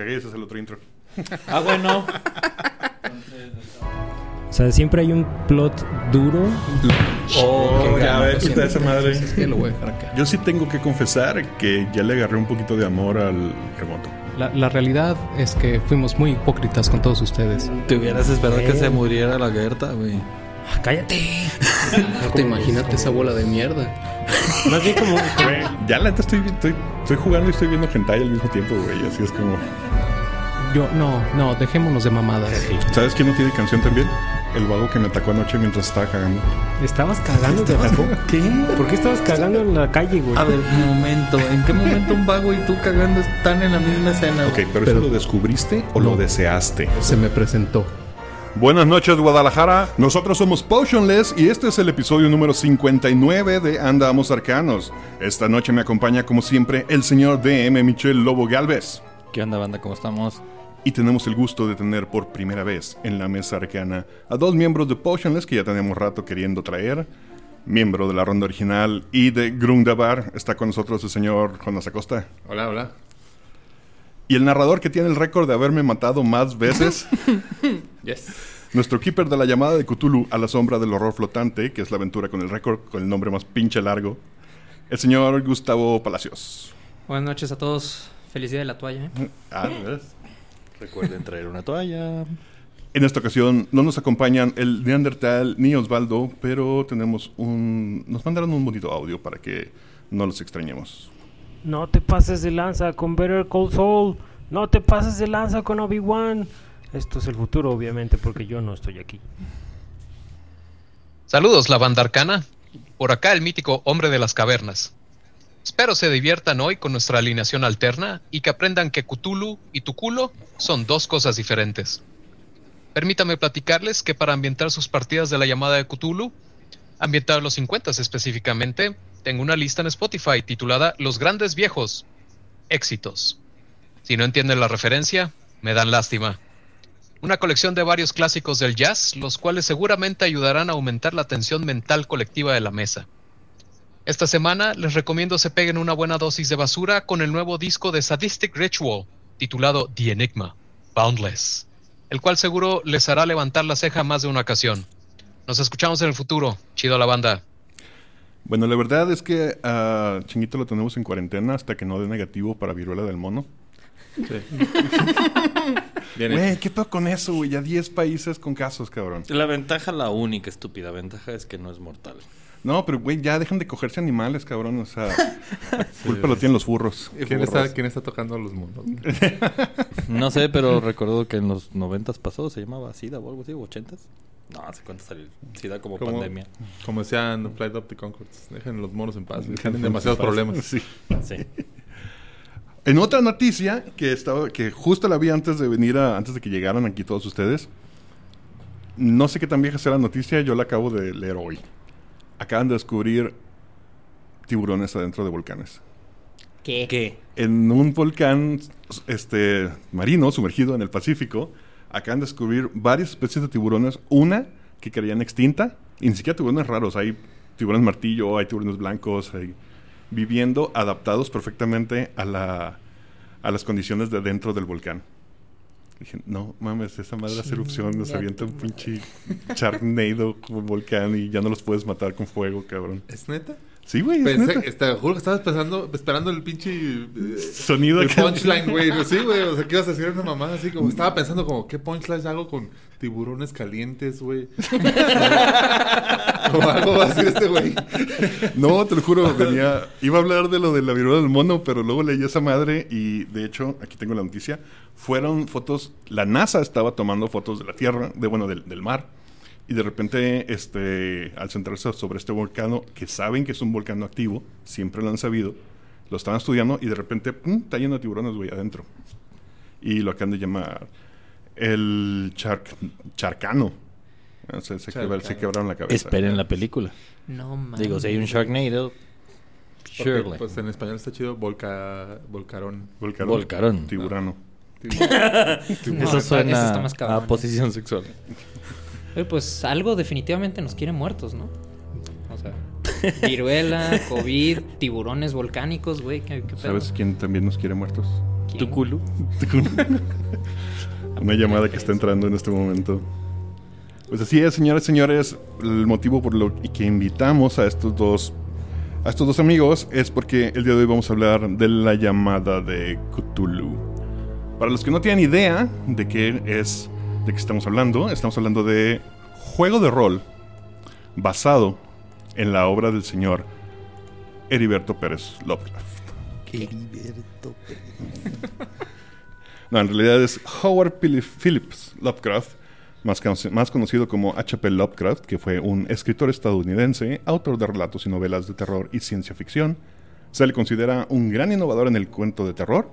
cagué, ese es el otro intro. Ah, bueno. O sea, siempre hay un plot duro. Oh, ya esa madre. Es que lo voy a dejar acá. Yo sí tengo que confesar que ya le agarré un poquito de amor al remoto. La, la realidad es que fuimos muy hipócritas con todos ustedes. Te hubieras esperado que se muriera la Gerta, güey. Ah, ¡Cállate! Te imagínate esa bola de mierda. Más bien como. Ya la neta estoy, estoy, estoy jugando y estoy viendo hentai al mismo tiempo, güey. Así es como... Yo, no, no, dejémonos de mamadas. ¿Sabes quién no tiene canción también? El vago que me atacó anoche mientras estaba cagando. ¿Estabas cagando? ¿Te atacó? ¿Qué? ¿Por qué estabas cagando en la calle, güey? A ver, un momento. ¿En qué momento un vago y tú cagando están en la misma escena? Ok, güey? pero, Pero- ¿eso lo descubriste o lo deseaste? Se me presentó. Buenas noches, Guadalajara. Nosotros somos Potionless y este es el episodio número 59 de Andamos Arcanos. Esta noche me acompaña, como siempre, el señor DM Michel Lobo Galvez. ¿Qué onda, banda? ¿Cómo estamos? Y tenemos el gusto de tener por primera vez en la mesa arcana a dos miembros de Potionless que ya tenemos rato queriendo traer. Miembro de la ronda original y de Grundabar está con nosotros el señor Jonas Acosta. Hola, hola. Y el narrador que tiene el récord de haberme matado más veces, Yes. nuestro keeper de la llamada de Cthulhu a la sombra del horror flotante, que es la aventura con el récord con el nombre más pinche largo, el señor Gustavo Palacios. Buenas noches a todos. Feliz día de la toalla. ¿eh? Ah, ¿de veras? Recuerden traer una toalla. En esta ocasión no nos acompañan el Neandertal ni Osvaldo, pero tenemos un... Nos mandaron un bonito audio para que no los extrañemos. No te pases de lanza con Better Call Saul. No te pases de lanza con Obi-Wan. Esto es el futuro, obviamente, porque yo no estoy aquí. Saludos, la banda arcana. Por acá el mítico hombre de las cavernas. Espero se diviertan hoy con nuestra alineación alterna y que aprendan que Cthulhu y tu culo son dos cosas diferentes. Permítame platicarles que para ambientar sus partidas de la llamada de Cthulhu, ambientar a los 50 específicamente, tengo una lista en Spotify titulada Los grandes viejos. Éxitos. Si no entienden la referencia, me dan lástima. Una colección de varios clásicos del jazz, los cuales seguramente ayudarán a aumentar la tensión mental colectiva de la mesa. Esta semana les recomiendo se peguen una buena dosis de basura con el nuevo disco de Sadistic Ritual, titulado The Enigma, Boundless, el cual seguro les hará levantar la ceja más de una ocasión. Nos escuchamos en el futuro. Chido la banda. Bueno, la verdad es que a Chinguito lo tenemos en cuarentena hasta que no dé negativo para viruela del mono. Bien Güey, ¿qué pedo con eso, güey? Ya 10 países con casos, cabrón. La ventaja, la única estúpida ventaja es que no es mortal. No, pero güey, ya dejan de cogerse animales, cabrón. O sea, culpa lo tienen los furros. ¿Quién está, ¿Quién está tocando los mundos? No sé, pero recuerdo que en los noventas pasados se llamaba SIDA o algo así, o ochentas. No, hace cuánto salió SIDA como, Como, pandemia. como decían Flight of the Concords. Dejen los monos en paz. Dejen Tienen los demasiados monos problemas. Sí. Sí. En otra noticia que estaba, que justo la vi antes de venir a, antes de que llegaran aquí todos ustedes. No sé qué tan vieja sea la noticia, yo la acabo de leer hoy. Acaban de descubrir tiburones adentro de volcanes. ¿Qué? ¿Qué? En un volcán este, marino sumergido en el Pacífico, acaban de descubrir varias especies de tiburones. Una que creían extinta, y ni siquiera tiburones raros. Hay tiburones martillo, hay tiburones blancos, hay- viviendo adaptados perfectamente a, la, a las condiciones de dentro del volcán. Dije, no mames, esa madre hace erupción, nos avienta un pinche charnado como volcán y ya no los puedes matar con fuego, cabrón. ¿Es neta? Sí, güey, Pensé, neta. este, juro que estabas pensando, esperando el pinche... eh, Sonido el acá. punchline, güey. Sí, güey. O sea, que ibas a decir una mamada así como... Estaba pensando como, ¿qué punchline hago con tiburones calientes, güey? o algo va a decir este güey. No, te lo juro, venía, iba a hablar de lo de la viruela del mono, pero luego leí esa madre y de hecho, aquí tengo la noticia, fueron fotos, la NASA estaba tomando fotos de la Tierra, de bueno, del, del mar, y de repente, este, al centrarse sobre este volcán, que saben que es un volcán activo, siempre lo han sabido, lo estaban estudiando y de repente, pum, está lleno de tiburones, güey, adentro. Y lo acaban de llamar el charc, charcano. Sea, se, quebra- se quebraron la cabeza. Esperen la película. No mames. Digo, si hay un Sharknado, surely. Pues en español está chido. Volca... Volcarón. Volcarón. Volcarón. Tiburano. Eso está- suena eso está más cabrón. a posición sexual. Oye, pues algo definitivamente nos quiere muertos, ¿no? O sea, viruela, COVID, tiburones volcánicos, güey. ¿qué, qué pedo? ¿Sabes quién también nos quiere muertos? Cthulhu. Una llamada que está entrando en este momento. Pues así es, señores y señores. El motivo por lo que invitamos a estos dos a estos dos amigos es porque el día de hoy vamos a hablar de la llamada de Cthulhu. Para los que no tienen idea de qué es de qué estamos hablando, estamos hablando de juego de rol basado en la obra del señor Heriberto Pérez Lovecraft. No, en realidad es Howard Phillips Lovecraft, más, más conocido como H.P. Lovecraft, que fue un escritor estadounidense, autor de relatos y novelas de terror y ciencia ficción. Se le considera un gran innovador en el cuento de terror,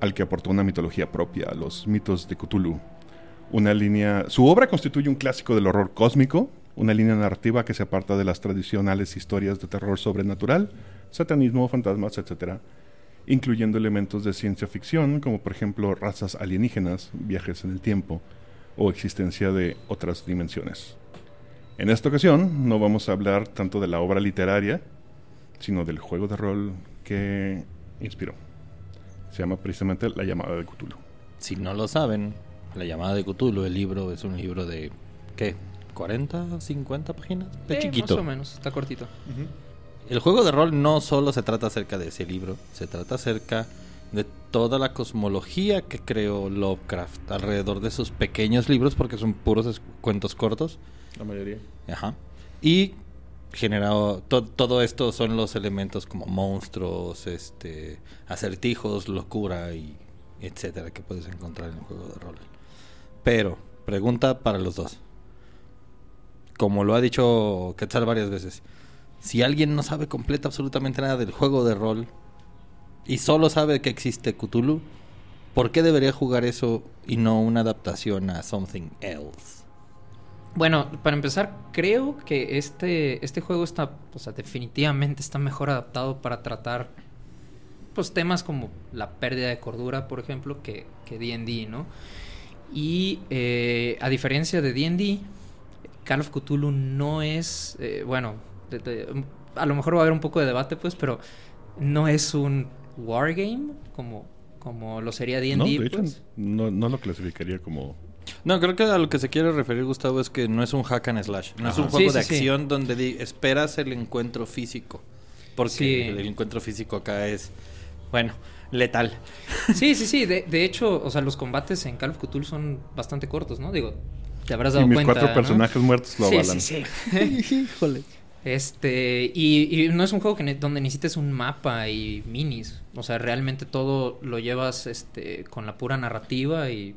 al que aportó una mitología propia los mitos de Cthulhu. Una línea, su obra constituye un clásico del horror cósmico, una línea narrativa que se aparta de las tradicionales historias de terror sobrenatural, satanismo, fantasmas, etc., incluyendo elementos de ciencia ficción, como por ejemplo razas alienígenas, viajes en el tiempo o existencia de otras dimensiones. En esta ocasión no vamos a hablar tanto de la obra literaria, sino del juego de rol que inspiró. Se llama precisamente La llamada de Cthulhu. Si no lo saben, La llamada de Cthulhu, el libro, es un libro de. ¿Qué? ¿40, 50 páginas? De Eh, chiquito. Más o menos, está cortito. El juego de rol no solo se trata acerca de ese libro, se trata acerca de toda la cosmología que creó Lovecraft alrededor de sus pequeños libros, porque son puros cuentos cortos. La mayoría. Ajá. Y generado to- todo esto son los elementos como monstruos, este, acertijos, locura y etcétera que puedes encontrar en el juego de rol. Pero pregunta para los dos. Como lo ha dicho Quetzal varias veces, si alguien no sabe completa absolutamente nada del juego de rol y solo sabe que existe Cthulhu, ¿por qué debería jugar eso y no una adaptación a something else? Bueno, para empezar, creo que este, este juego está, o sea, definitivamente está mejor adaptado para tratar, pues, temas como la pérdida de cordura, por ejemplo, que que D&D, ¿no? Y eh, a diferencia de D&D, Call of Cthulhu no es, eh, bueno, de- de- a lo mejor va a haber un poco de debate, pues, pero no es un wargame como, como lo sería D&D, No, de hecho, pues. no, no lo clasificaría como... No, creo que a lo que se quiere referir Gustavo es que no es un hack and slash. No es un juego Sí, de sí, sí. acción donde esperas el encuentro físico. Porque Sí. el encuentro físico acá es, bueno, letal. Sí, sí, sí. De, de hecho, o sea, los combates en Call of Cthulhu son bastante cortos, ¿no? Digo, te habrás Y dado mis cuenta. cuatro ¿no? personajes muertos lo Sí, avalan. sí, sí. Híjole. Este, y, y no es un juego que ne- donde necesites un mapa y minis. O sea, realmente todo lo llevas este, con la pura narrativa y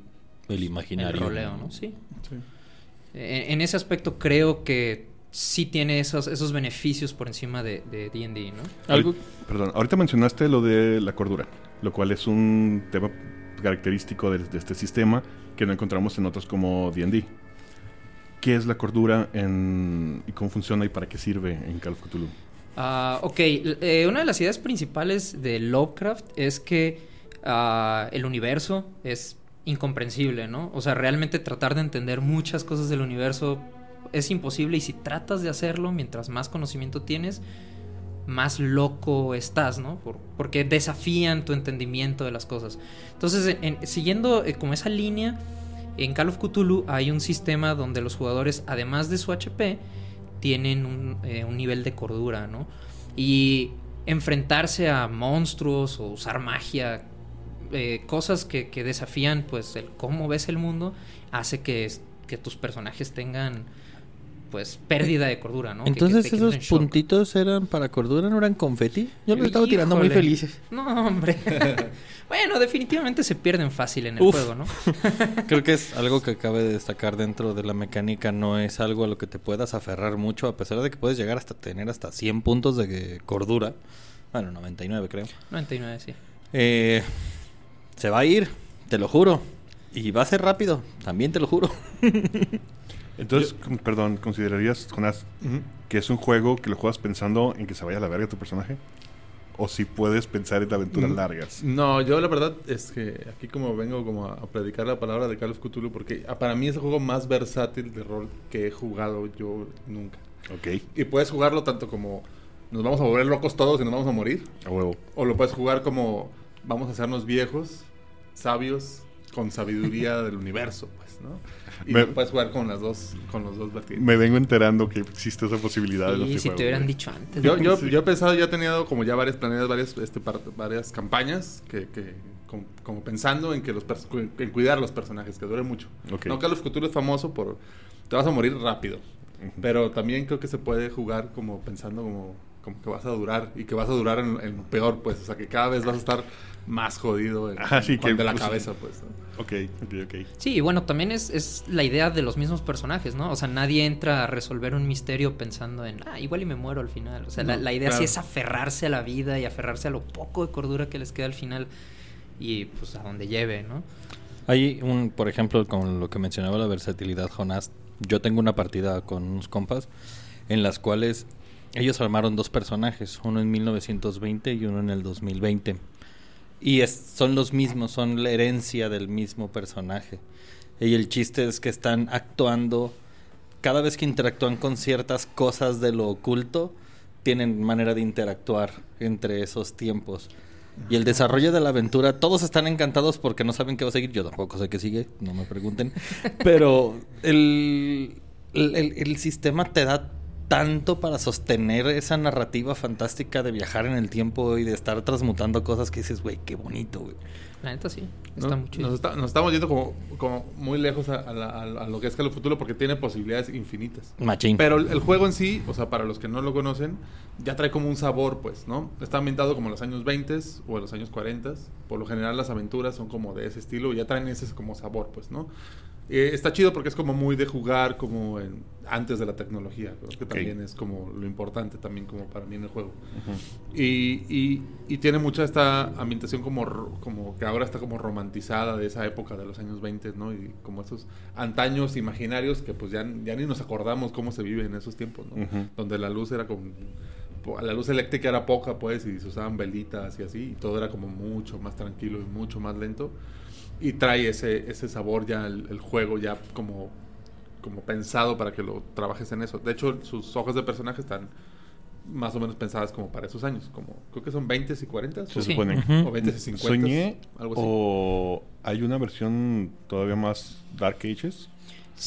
El el imaginario. roleo, ¿no? Sí. Sí. En, en ese aspecto creo que sí tiene esos, esos beneficios por encima de de D&D, ¿no? Algo, Perdón, ahorita mencionaste lo de la cordura, lo cual es un tema característico de, de este sistema que no encontramos en otros como D&D. ¿Qué es la cordura en- y cómo funciona y para qué sirve en Call of Cthulhu? Ah, ok, eh, una de las ideas principales de Lovecraft es que ah, el universo es incomprensible, ¿no? O sea, realmente tratar de entender muchas cosas del universo es imposible y si tratas de hacerlo, mientras más conocimiento tienes, más loco estás, ¿no? Por- porque desafían tu entendimiento de las cosas. Entonces, en- en- siguiendo eh, como esa línea, en Call of Cthulhu hay un sistema donde los jugadores, además de su HP, tienen un, eh, un nivel de cordura, ¿no? Y enfrentarse a monstruos o usar magia, eh, cosas que, que desafían pues el cómo ves el mundo, hace que, que tus personajes tengan pues pérdida de cordura, ¿no? Que- que Entonces esos puntitos eran para cordura, no eran confeti. Yo lo estaba tirando muy felices. No, hombre. bueno, definitivamente se pierden fácil en el Uf. juego, ¿no? Creo que es algo que cabe de destacar dentro de la mecánica. No es algo a lo que te puedas aferrar mucho, a pesar de que puedes llegar hasta tener hasta 100 puntos de cordura. Bueno, 99 creo. 99, sí. Eh, se va a ir, te lo juro. Y va a ser rápido, también te lo juro. Entonces, perdón, ¿considerarías, Jonás, que es un juego que lo juegas pensando en que se vaya a la verga tu personaje? ¿O si puedes pensar en aventuras Mm. largas? No, yo la verdad es que aquí como vengo como a, predicar la palabra de Call of Cthulhu porque ah, para mí es el juego más versátil de rol que he jugado yo nunca. Ok, Y puedes jugarlo tanto como nos vamos a volver locos todos y nos vamos a morir. a huevo. O lo puedes jugar como vamos a hacernos viejos, sabios, con sabiduría del universo, pues, ¿no? Y Me- puedes jugar con las dos, con los dos vertientes. Me vengo enterando que existe esa posibilidad en Y los si te hubieran dicho antes. Yo, yo, Sí. yo he pensado, ya he tenido como ya varias planeadas, varias, este, par- varias campañas que, que como, como pensando en que los en cuidar los personajes, que dure mucho. Ok. No Call of Cthulhu es famoso por te vas a morir rápido, pero también creo que se puede jugar como pensando como, como que vas a durar y que vas a durar en, en lo peor, pues, o sea, que cada vez vas a estar más jodido en- sí, que, de la pues, cabeza, pues. ¿no? Ok, ok, ok. Sí, y bueno, también es, es la idea de los mismos personajes, ¿no? O sea, nadie entra a resolver un misterio pensando en, ah, igual y me muero al final. O sea, la, la idea claro. sí es aferrarse a la vida y aferrarse a lo poco de cordura que les queda al final y pues a donde lleve, ¿no? Hay un, por ejemplo, con lo que mencionaba la versatilidad, Jonás. Yo tengo una partida con unos compas en las cuales ellos armaron dos personajes, uno en 1920 y uno en el 2020. Y es- son los mismos, son la herencia del mismo personaje. Y el chiste es que están actuando, cada vez que interactúan con ciertas cosas de lo oculto, tienen manera de interactuar entre esos tiempos. Y el desarrollo de la aventura, todos están encantados porque no saben qué va a seguir. Yo tampoco sé qué sigue, no me pregunten. Pero el, el, el- el sistema te da tanto para sostener esa narrativa fantástica de viajar en el tiempo y de estar transmutando cosas que dices, güey, qué bonito, güey. La neta sí, ¿no? está muy chido. nos, está- nos estamos yendo como, como muy lejos a, a la- a- a lo que es of Cthulhu porque tiene posibilidades infinitas. Machín. Pero el, el juego en sí, o sea, para los que no lo conocen, ya trae como un sabor, pues, ¿no? Está ambientado como en los años 20 o en los años 40. Por lo general las aventuras son como de ese estilo y ya traen ese como sabor, pues, ¿no? Eh, está chido porque es como muy de jugar como en- antes de la tecnología, creo que Ok. también es como lo importante también como para mí en el juego. Ujú. Y, y, y tiene mucha esta ambientación como, como que ahora está como romantizada de esa época de los años 20, ¿no? Y como esos antaños imaginarios que pues ya, ya ni nos acordamos cómo se vive en esos tiempos, ¿no? Ujú. Donde la luz era como... La luz eléctrica era poca, pues, y se usaban velitas y así, y todo era como mucho más tranquilo y mucho más lento. Y trae ese, ese sabor ya, el, el juego ya como, como pensado para que lo trabajes en eso. De hecho, sus hojas de personaje están más o menos pensadas como para esos años, como creo que son 20 y 40 Se Sí. supone. O 20 y 50 Soñé algo así. o hay una versión todavía más Dark Ages.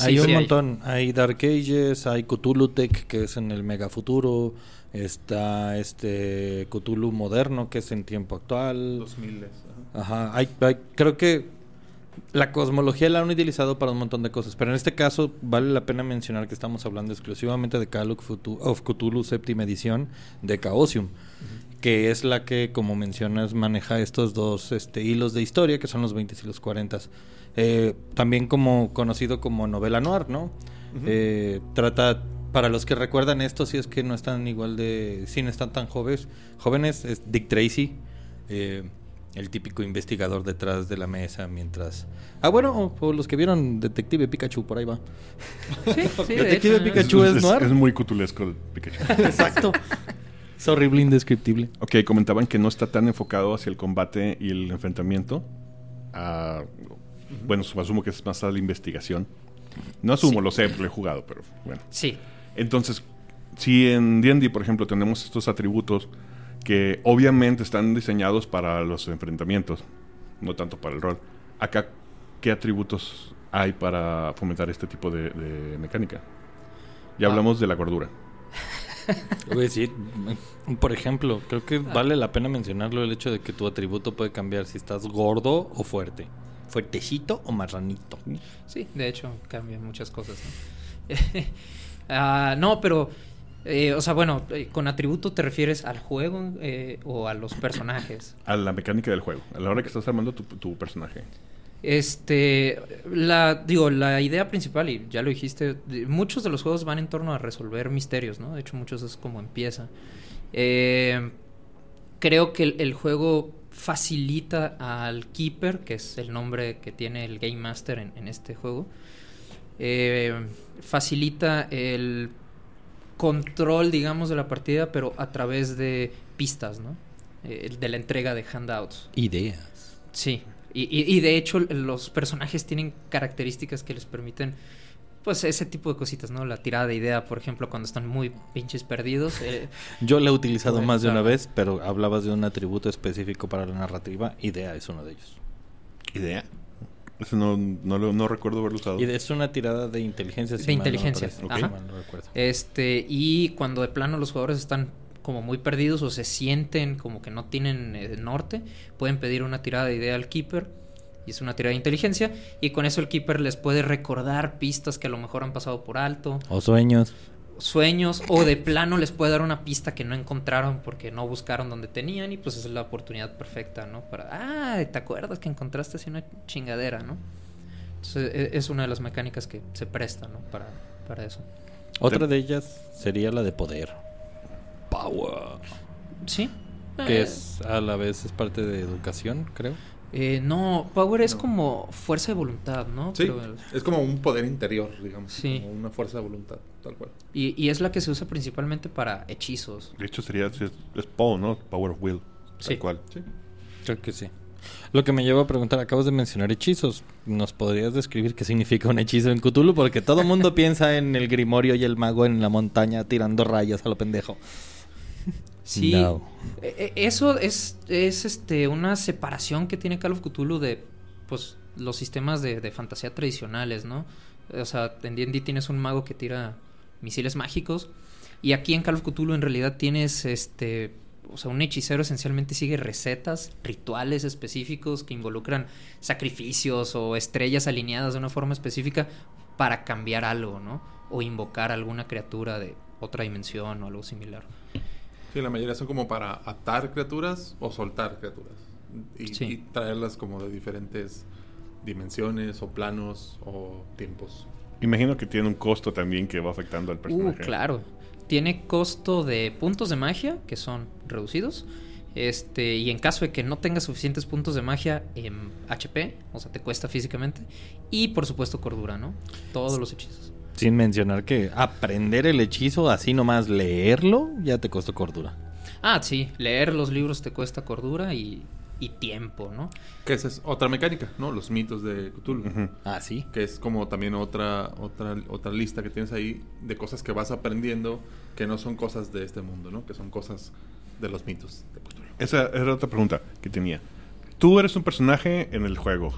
hay Sí, un sí montón. Hay. Dark Ages, hay Cthulhu Tech, que es en el mega futuro. Está este Cthulhu moderno, que es en tiempo actual. 2000 ajá. Ajá, hay, hay- creo que la cosmología la han utilizado para un montón de cosas, pero en este caso vale la pena mencionar que estamos hablando exclusivamente de Call of Cthulhu, séptima edición de Chaosium, que es la que, como mencionas, maneja estos dos este, hilos de historia, que son los 20 y los 40. Eh, también como conocido como novela noir, ¿no? Eh, trata, para los que recuerdan esto, si es que no están igual de, si no están tan jóvenes, jóvenes, es Dick Tracy, eh, el típico investigador detrás de la mesa mientras... Ah, bueno, o, o los que vieron Detective Pikachu, por ahí va. Sí, sí, de Detective. Pikachu es es, noir. es muy cutulesco el Pikachu. Exacto. Es horrible, indescriptible. ok, comentaban que no está tan enfocado hacia el combate y el enfrentamiento. a- bueno, asumo que es más a la investigación. No asumo, Sí. lo sé, lo he jugado, pero bueno. Sí, Entonces, si en D&D, por ejemplo, tenemos estos atributos que obviamente están diseñados para los enfrentamientos, no tanto para el rol. Acá, ¿qué atributos hay para fomentar este tipo de, de mecánica? Ya Ah. hablamos de la gordura. Decir, mm, por ejemplo, creo que vale la pena mencionarlo el hecho de que tu atributo puede cambiar si estás gordo o fuerte. Fuertecito o marranito. Sí, de hecho, cambian muchas cosas. ¿no? Ah, no, pero, eh, o sea, bueno, eh, con atributo te refieres al juego eh, o a los personajes. A la mecánica del juego, a la hora que estás armando tu, tu personaje. Este, la, digo, la idea principal, y ya lo dijiste, de- muchos de los juegos van en torno a resolver misterios, ¿no? De hecho, muchos es como empieza. Eh, creo que el, el juego facilita al Keeper, que es el nombre que tiene el Game Master en, en este juego, facilita el control, digamos, de la partida, pero a través de pistas, ¿no? Eh, de la entrega de handouts. Ideas. Sí, y, y- y de hecho los personajes tienen características que les permiten pues ese tipo de cositas, ¿no? La tirada de idea, por ejemplo, cuando están muy pinches perdidos. eh, Yo la he utilizado Bueno, más de una vez, pero hablabas de un atributo específico para la narrativa. Idea es uno de ellos. Idea. Eso no, no, lo- no recuerdo haberlo usado. Y es una tirada de inteligencia. si De mal no me inteligencia, parece. ok. Si mal no recuerdo. Este, y cuando de plano los jugadores están como muy perdidos o se sienten como que no tienen eh, norte, pueden pedir una tirada de idea al keeper y es una tirada de inteligencia y con eso el keeper les puede recordar pistas que a lo mejor han pasado por alto, O sueños. Sueños o de plano les puede dar una pista que no encontraron porque no buscaron donde tenían y pues es la oportunidad perfecta, ¿no? Para, ah, ¿te acuerdas que encontraste así una chingadera, ¿no? Entonces e- es una de las mecánicas que se presta, ¿no? Para, para eso. Otra de ellas sería la de poder. Power. Sí. Que Eh, es a la vez es parte de educación, creo. Eh, no, Power es No. como fuerza de voluntad, ¿no? Sí, Pero- es como un poder interior, digamos. Sí. Como una fuerza de voluntad, tal cual. y, y es la que se usa principalmente para hechizos. De hecho, sería. Es, es Poe, ¿no? Power of Will. Sí. Tal cual. Sí. Creo que sí. Lo que me lleva a preguntar, acabas de mencionar hechizos. ¿Nos podrías describir qué significa un hechizo en Cthulhu? Porque todo el mundo piensa en el grimorio y el mago en la montaña tirando rayas a lo pendejo. Sí. No. Eh, eh, eso es, es este una separación que tiene Call of Cthulhu de pues los sistemas de, de fantasía tradicionales, ¿no? O sea, en D&D tienes un mago que tira misiles mágicos y aquí en Call of Cthulhu en realidad tienes este o sea, un hechicero esencialmente sigue recetas, rituales específicos que involucran sacrificios o estrellas alineadas de una forma específica para cambiar algo, ¿no? O invocar alguna criatura de otra dimensión o algo similar. Sí, la mayoría son como para atar criaturas o soltar criaturas. Y, Sí. y traerlas como de diferentes dimensiones o planos o tiempos. Imagino que tiene un costo también que va afectando al Uh, personaje. claro. Tiene costo de puntos de magia, que son reducidos. Este, y en caso de que no tengas suficientes puntos de magia en HP, o sea, te cuesta físicamente. Y por supuesto, cordura, ¿no? Todos los hechizos. Sin mencionar que aprender el hechizo, así nomás leerlo, ya te costó cordura. Ah, sí, leer los libros te cuesta cordura y, y tiempo, ¿no? Que esa es otra mecánica, ¿no? Los mitos de Cthulhu. Ah, sí. Que es como también otra, otra, otra lista que tienes ahí de cosas que vas aprendiendo que no son cosas de este mundo, ¿no? Que son cosas de los mitos de Cthulhu. Esa era otra pregunta que tenía. Tú eres un personaje en el juego.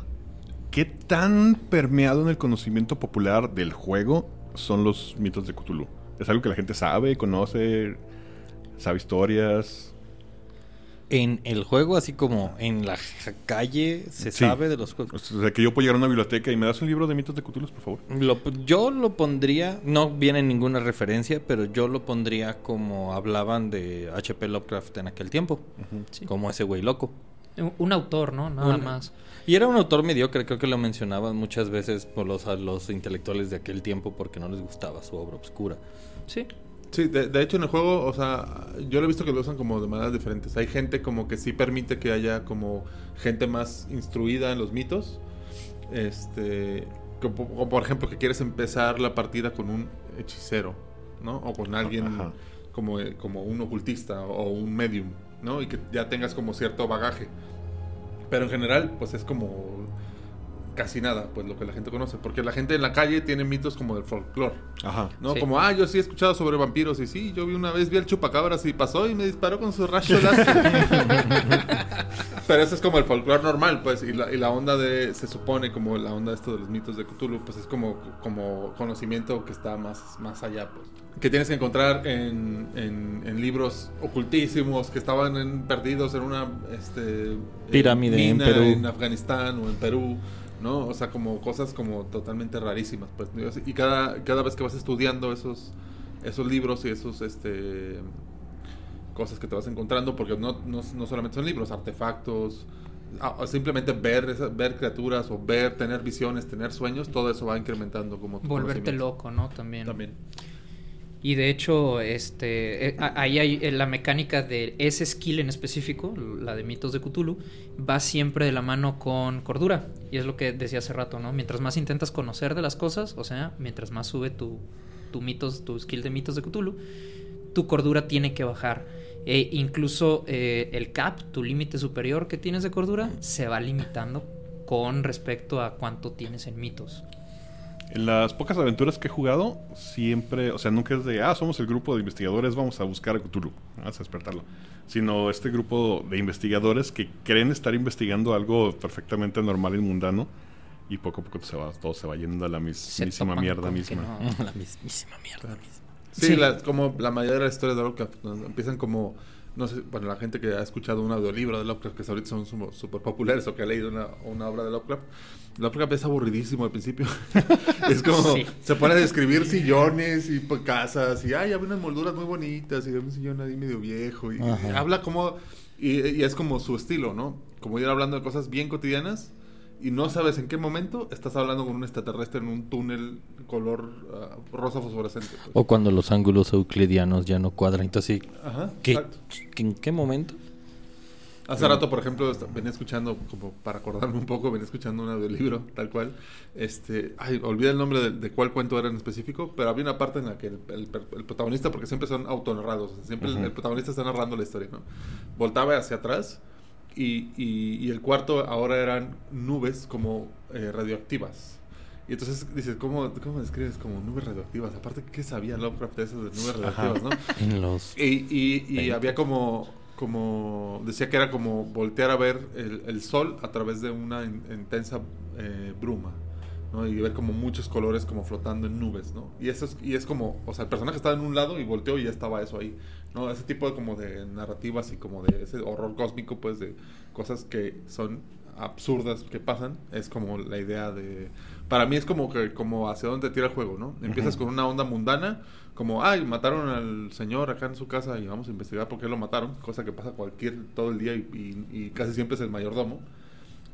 ¿Qué tan permeado en el conocimiento popular del juego son los mitos de Cthulhu? ¿Es algo que la gente sabe, conoce, sabe historias? En el juego, así como en la calle, se Sí. sabe de los juegos. O sea, que yo puedo llegar a una biblioteca y me das un libro de mitos de Cthulhu, por favor. Lo- yo lo pondría, no viene ninguna referencia, pero yo lo pondría como hablaban de H.P. Lovecraft en aquel tiempo, Sí. como ese güey loco. Un, un autor, ¿no? Nada Un- más. Y era un autor mediocre, creo que lo mencionaban muchas veces por los, a los intelectuales de aquel tiempo porque no les gustaba su obra obscura. Sí. Sí, de, de hecho en el juego, o sea, yo lo he visto que lo usan como de maneras diferentes. Hay gente como que sí permite que haya como gente más instruida en los mitos. Este, como, como por ejemplo que quieres empezar la partida con un hechicero, ¿no? O con alguien Ajá. como, eh, como un ocultista o un medium, ¿no? Y que ya tengas como cierto bagaje. Pero en general, pues es como casi nada, pues lo que la gente conoce. Porque la gente en la calle tiene mitos como del folclore. Ajá. ¿no? Sí. Como, ah, yo sí he escuchado sobre vampiros y sí, yo vi una vez, vi al chupacabras y pasó y me disparó con su rayo. Pero eso es como el folclore normal, pues, y la, y la onda de, se supone como la onda de esto de los mitos de Cthulhu, pues es como, como conocimiento que está más, más allá, pues. Que tienes que encontrar en, en- en libros ocultísimos que estaban en- perdidos en una este, eh, Pirámide en mina Perú. en Afganistán o en Perú. ¿No? O sea, como cosas como totalmente rarísimas, pues. Y cada, cada vez que vas estudiando esos, esos libros y esos, este, cosas que te vas encontrando, porque no, no, no solamente son libros, artefactos, simplemente ver, ver criaturas o ver, tener visiones, tener sueños, todo eso va incrementando como tu Volverte loco, ¿no? También. También. Y de hecho, este, eh, ahí hay eh, la mecánica de ese skill en específico, la de mitos de Cthulhu, va siempre de la mano con cordura. Y es lo que decía hace rato, ¿no? Mientras más intentas conocer de las cosas, o sea, mientras más sube tu, tu mitos, tu skill de mitos de Cthulhu, tu cordura tiene que bajar. E incluso eh, el cap, tu límite superior que tienes de cordura, se va limitando con respecto a cuánto tienes en mitos. En las pocas aventuras que he jugado, siempre, o sea, nunca es de, ah, somos el grupo de investigadores, vamos a buscar a Cthulhu, vamos a despertarlo. Sino este grupo de investigadores que creen estar investigando algo perfectamente normal y mundano y poco a poco se va, todo se va yendo a la mismísima mierda misma. no. La mismísima mierda. misma. Sí, Sí. la- como la mayoría de las historias de Lovecraft ¿no? empiezan como, no sé, bueno, la gente que ha escuchado un audiolibro de Lovecraft, que ahorita son súper populares o que ha leído una, una obra de Lovecraft, Lovecraft es aburridísimo al principio. es como, Sí. se pone a describir sillones y pues, casas y, ay, había unas molduras muy bonitas y había un sillón ahí medio viejo y, habla como, y, y es como su estilo, ¿no? Como ir hablando de cosas bien cotidianas y no sabes en qué momento estás hablando con un extraterrestre en un túnel color ah, rosa fosforescente. pues. O cuando los ángulos euclidianos ya no cuadran. Entonces, Ajá, ¿qué, exacto. ¿en qué momento? Hace rato, por ejemplo, venía escuchando, como para acordarme un poco, venía escuchando un audiolibro, tal cual. Este, ay, olvidé el nombre de, de cuál cuento era en específico, pero había una parte en la que el, el per- el protagonista, porque siempre son autonarrados, siempre el- el, protagonista está narrando la historia, ¿no? Voltaba hacia atrás y, y- y el cuarto ahora eran nubes como eh, radioactivas. Y entonces dices, ¿cómo, ¿cómo describes como nubes radioactivas? Aparte, ¿qué sabía Lovecraft de eso de nubes radioactivas, no? Los... Y, y- y había como, como, decía que era como voltear a ver el, el sol a través de una in- intensa eh, bruma, ¿no? Y ver como muchos colores como flotando en nubes, ¿no? Y eso es, y es como, o sea, el personaje estaba en un lado y volteó y ya estaba eso ahí, ¿no? Ese tipo de como de narrativas y como de ese horror cósmico, pues, de cosas que son absurdas que pasan, es como la idea de... Para mí es como que como hacia dónde tira el juego, ¿no? Empiezas con una onda mundana, como, ay, mataron al señor acá en su casa y vamos a investigar por qué lo mataron, cosa que pasa cualquier, todo el día y, y- y casi siempre es el mayordomo.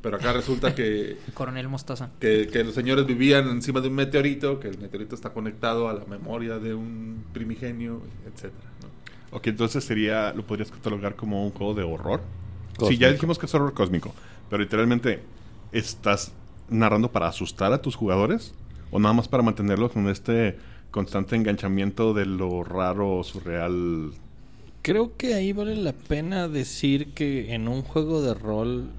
Pero acá resulta que, Coronel Mostaza. que, que los señores vivían encima de un meteorito, que el meteorito está conectado a la memoria de un primigenio, etcétera. Ok, entonces sería, lo podrías catalogar como un juego de horror. Sí, Cósmico. ya dijimos que es horror cósmico, pero literalmente, ¿estás narrando para asustar a tus jugadores? ¿O nada más para mantenerlos con este constante enganchamiento de lo raro, surreal? Creo que ahí vale la pena decir que en un juego de rol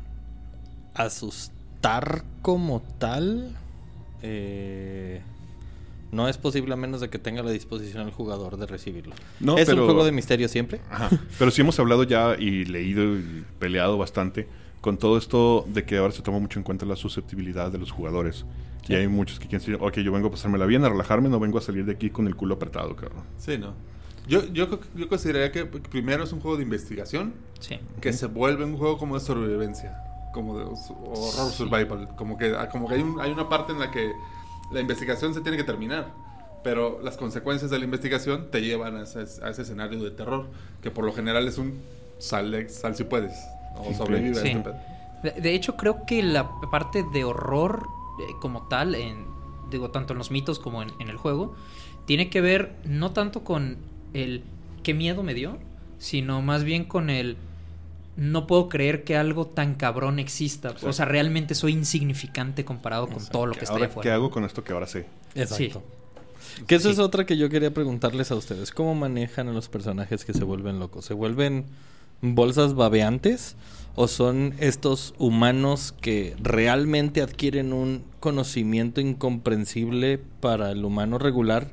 asustar como tal eh, no es posible a menos de que tenga la disposición el jugador de recibirlo. No, es pero- un juego de misterio siempre. Ajá. Pero sí hemos hablado ya y leído y peleado bastante con todo esto de que ahora se toma mucho en cuenta la susceptibilidad de los jugadores. Y hay muchos que quieren decir, ok, yo vengo a pasármela bien, a relajarme, no vengo a salir de aquí con el culo apretado, cabrón. Sí, ¿no? Yo, yo, yo consideraría que primero es un juego de investigación, Sí. que se vuelve un juego como de sobrevivencia, como de horror survival, como que, ah, como que hay, un- hay una parte en la que la investigación se tiene que terminar, pero las consecuencias de la investigación te llevan a ese, a ese escenario de terror, que por lo general es un sal, de- sal si puedes, o sobrevive a este pedo. De, de hecho, creo que la parte de horror eh, como tal, en, digo, tanto en los mitos como en, en el juego, tiene que ver no tanto con el qué miedo me dio, sino más bien con el no puedo creer que algo tan cabrón exista. O sea, realmente soy insignificante comparado con todo lo ¿qué- que está allá ¿Qué afuera. hago con esto que ahora sé? Exacto. Que eso Sí. es otra que yo quería preguntarles a ustedes. ¿Cómo manejan a los personajes que se vuelven locos? ¿Se vuelven bolsas babeantes? ¿O son estos humanos que realmente adquieren un conocimiento incomprensible para el humano regular?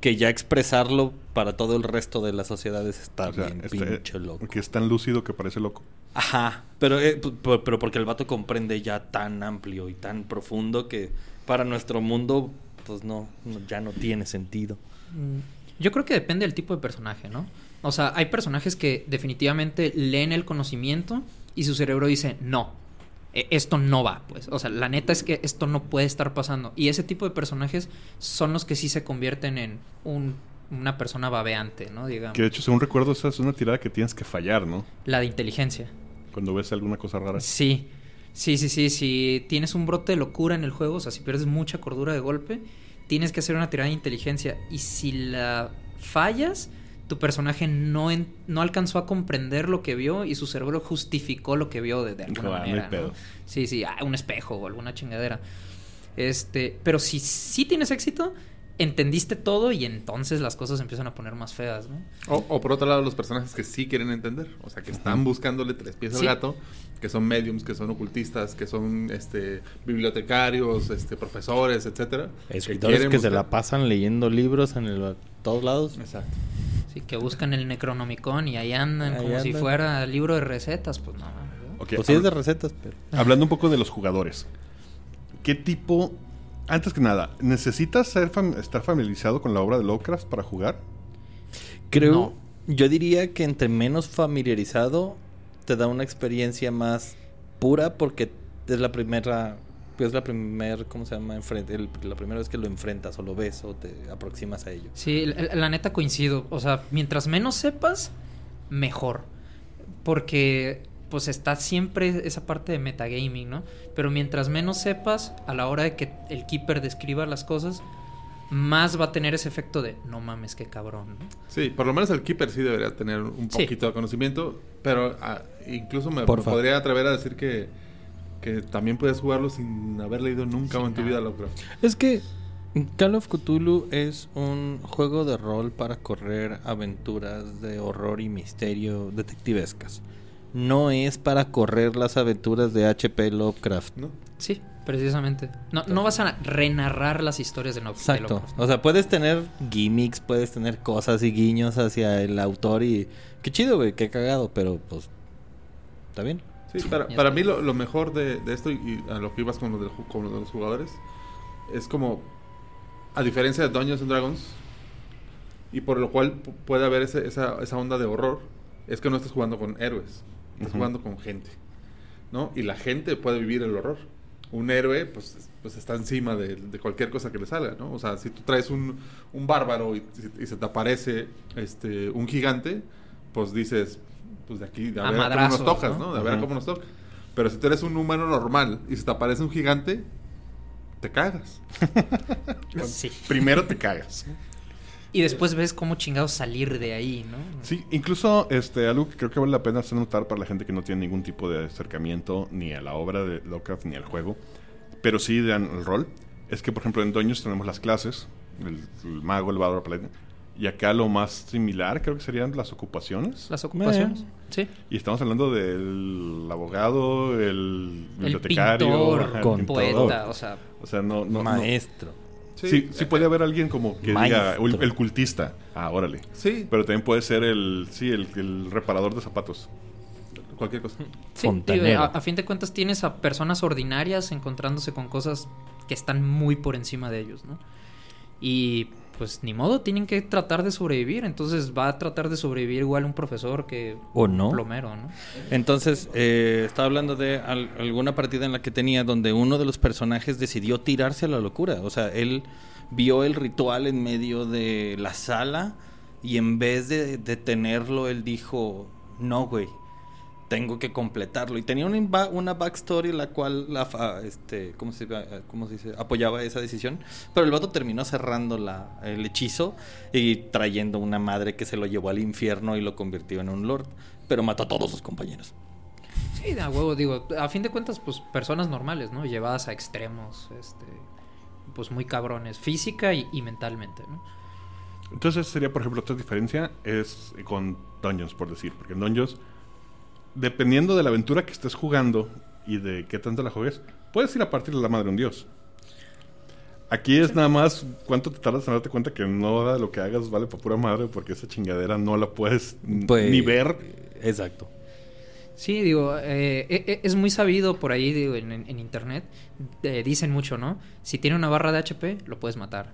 Que ya expresarlo para todo el resto de las sociedades está O sea, bien este- pinche loco. Que es tan lúcido que parece loco. Ajá, pero, eh, pero porque el vato comprende ya tan amplio y tan profundo que para nuestro mundo, pues no, no- ya no tiene sentido. Mm, Yo creo que depende del tipo de personaje, ¿no? O sea, hay personajes que definitivamente leen el conocimiento y su cerebro dice, no, e- esto no va, pues. O sea, la neta es que esto no puede estar pasando. Y ese tipo de personajes son los que sí se convierten en un- una persona babeante, ¿no? Digamos. Que de hecho, según recuerdo, esa es una tirada que tienes que fallar, ¿no? La de inteligencia. Cuando ves alguna cosa rara. Sí, sí, sí, sí. Si tienes un brote de locura en el juego, o sea, si pierdes mucha cordura de golpe, tienes que hacer una tirada de inteligencia. Y si la fallas, tu personaje no, en- no alcanzó a comprender lo que vio y su cerebro justificó lo que vio de, de alguna Claro, manera. ¿no? pedo. Sí, sí, ah, un espejo o alguna chingadera. Este, pero si sí tienes éxito, entendiste todo y entonces las cosas empiezan a poner más feas, ¿no? O, o por otro lado, los personajes que sí quieren entender. O sea, que están buscándole tres pies al Sí. gato. Que son mediums, que son ocultistas, que son este bibliotecarios, este profesores, etcétera. Escritores que, quieren se la pasan leyendo libros en el, todos lados. Exacto. Sí, que buscan el Necronomicon y ahí andan Ahí como si fuera libro de recetas, pues no. ¿no? Ok, Pues sí es de recetas, pero... Hablando un poco de los jugadores. ¿Qué tipo... Antes que nada, ¿necesitas ser fam- estar familiarizado con la obra de Lovecraft para jugar? Creo, No. yo diría que entre menos familiarizado te da una experiencia más pura porque es la primera, es la primera, ¿cómo se llama? Enfrente, el- la primera vez que lo enfrentas o lo ves o te aproximas a ello. Sí, la, la neta coincido. O sea, mientras menos sepas, mejor. Porque pues está siempre esa parte de metagaming, ¿no? Pero mientras menos sepas, a la hora de que el keeper describa las cosas, más va a tener ese efecto de no mames, qué cabrón, ¿no? Sí, por lo menos el keeper sí debería tener un Sí. poquito de conocimiento, pero ah, incluso me, Por podría atrever a decir que, que también puedes jugarlo sin haber leído nunca Sin en tu vida Lovecraft. Es que Call of Cthulhu es un juego de rol para correr aventuras de horror y misterio detectivescas. No es para correr las aventuras de HP Lovecraft. ¿no? Sí, precisamente. No, no vas a renarrar las historias de, no, de Exacto. Lovecraft. O sea, puedes tener gimmicks, puedes tener cosas y guiños hacia el autor y... Qué chido, güey, qué cagado, pero pues... Está bien. Sí, para, para mí lo, lo mejor de, de esto y, a lo que ibas con lo, del ju- con lo de los jugadores es como, a diferencia de Dungeons and Dragons, y por lo cual pu- puede haber ese- esa, esa onda de horror, es que no estás jugando con héroes, estás jugando con gente, ¿no? Y la gente puede vivir el horror. Un héroe, pues, es- pues está encima de, de cualquier cosa que le salga, ¿no? O sea, si tú traes un, un bárbaro y, y se te aparece este, un gigante, pues dices, pues de aquí, de a, A ver cómo nos tocas, ¿no? ¿no? De a ver Ujú. cómo nos toca. Pero si tú eres un humano normal y se te aparece un gigante, te cagas. Sí. Primero te cagas. Y después ves cómo chingados salir de ahí, ¿no? Sí, incluso este, algo que creo que vale la pena hacer notar para la gente que no tiene ningún tipo de acercamiento ni a la obra de Lovecraft ni al juego, pero sí dan el rol, es que por ejemplo en Dungeons tenemos las clases, el, el mago, el bárbaro, paladín, y acá lo más similar creo que serían las ocupaciones. Las ocupaciones. Sí. Y estamos hablando del abogado, el El bibliotecario, pintor, ajá, el pintor. poeta, o sea, O sea, no, no, no. Sí, sí, puede haber alguien como que diga, el, el cultista. Ah, órale. Sí, Pero también puede ser el, sí, el, el reparador de zapatos. cualquier cosa. Sí, Fontanero. digo, a, a fin de cuentas tienes a personas ordinarias encontrándose con cosas que están muy por encima de ellos, ¿no? Y pues ni modo, tienen que tratar de sobrevivir. Entonces va a tratar de sobrevivir igual un profesor que ¿O un no? plomero, ¿no? Entonces, eh, estaba hablando de al- alguna partida en la que tenía donde uno de los personajes decidió tirarse a la locura. O sea, él vio el ritual en medio de la sala y en vez de detenerlo, él dijo, no, güey, tengo que completarlo. Y tenía una, una backstory la cual, la, fa- este, ¿cómo se, cómo se dice? Apoyaba esa decisión. Pero el vato terminó cerrando la, el hechizo y trayendo una madre que se lo llevó al infierno y lo convirtió en un lord. Pero mató a todos sus compañeros. Sí, de a huevo, digo, a fin de cuentas, pues personas normales, ¿no? Llevadas a extremos, este, pues muy cabrones, física y, y mentalmente, ¿no? Entonces sería, por ejemplo, otra diferencia es con Dungeons, por decir. Porque en Dungeons, dependiendo de la aventura que estés jugando y de qué tanto la juegues, puedes ir a partir de la madre de un dios. Aquí es nada más cuánto te tardas en darte cuenta que no lo que hagas vale para pura madre porque esa chingadera no la puedes Pues, ni ver. Exacto. Sí, digo, eh, e- e- es muy sabido por ahí, digo, en, en- en internet, eh, dicen mucho, ¿no? Si tiene una barra de HP, lo puedes matar.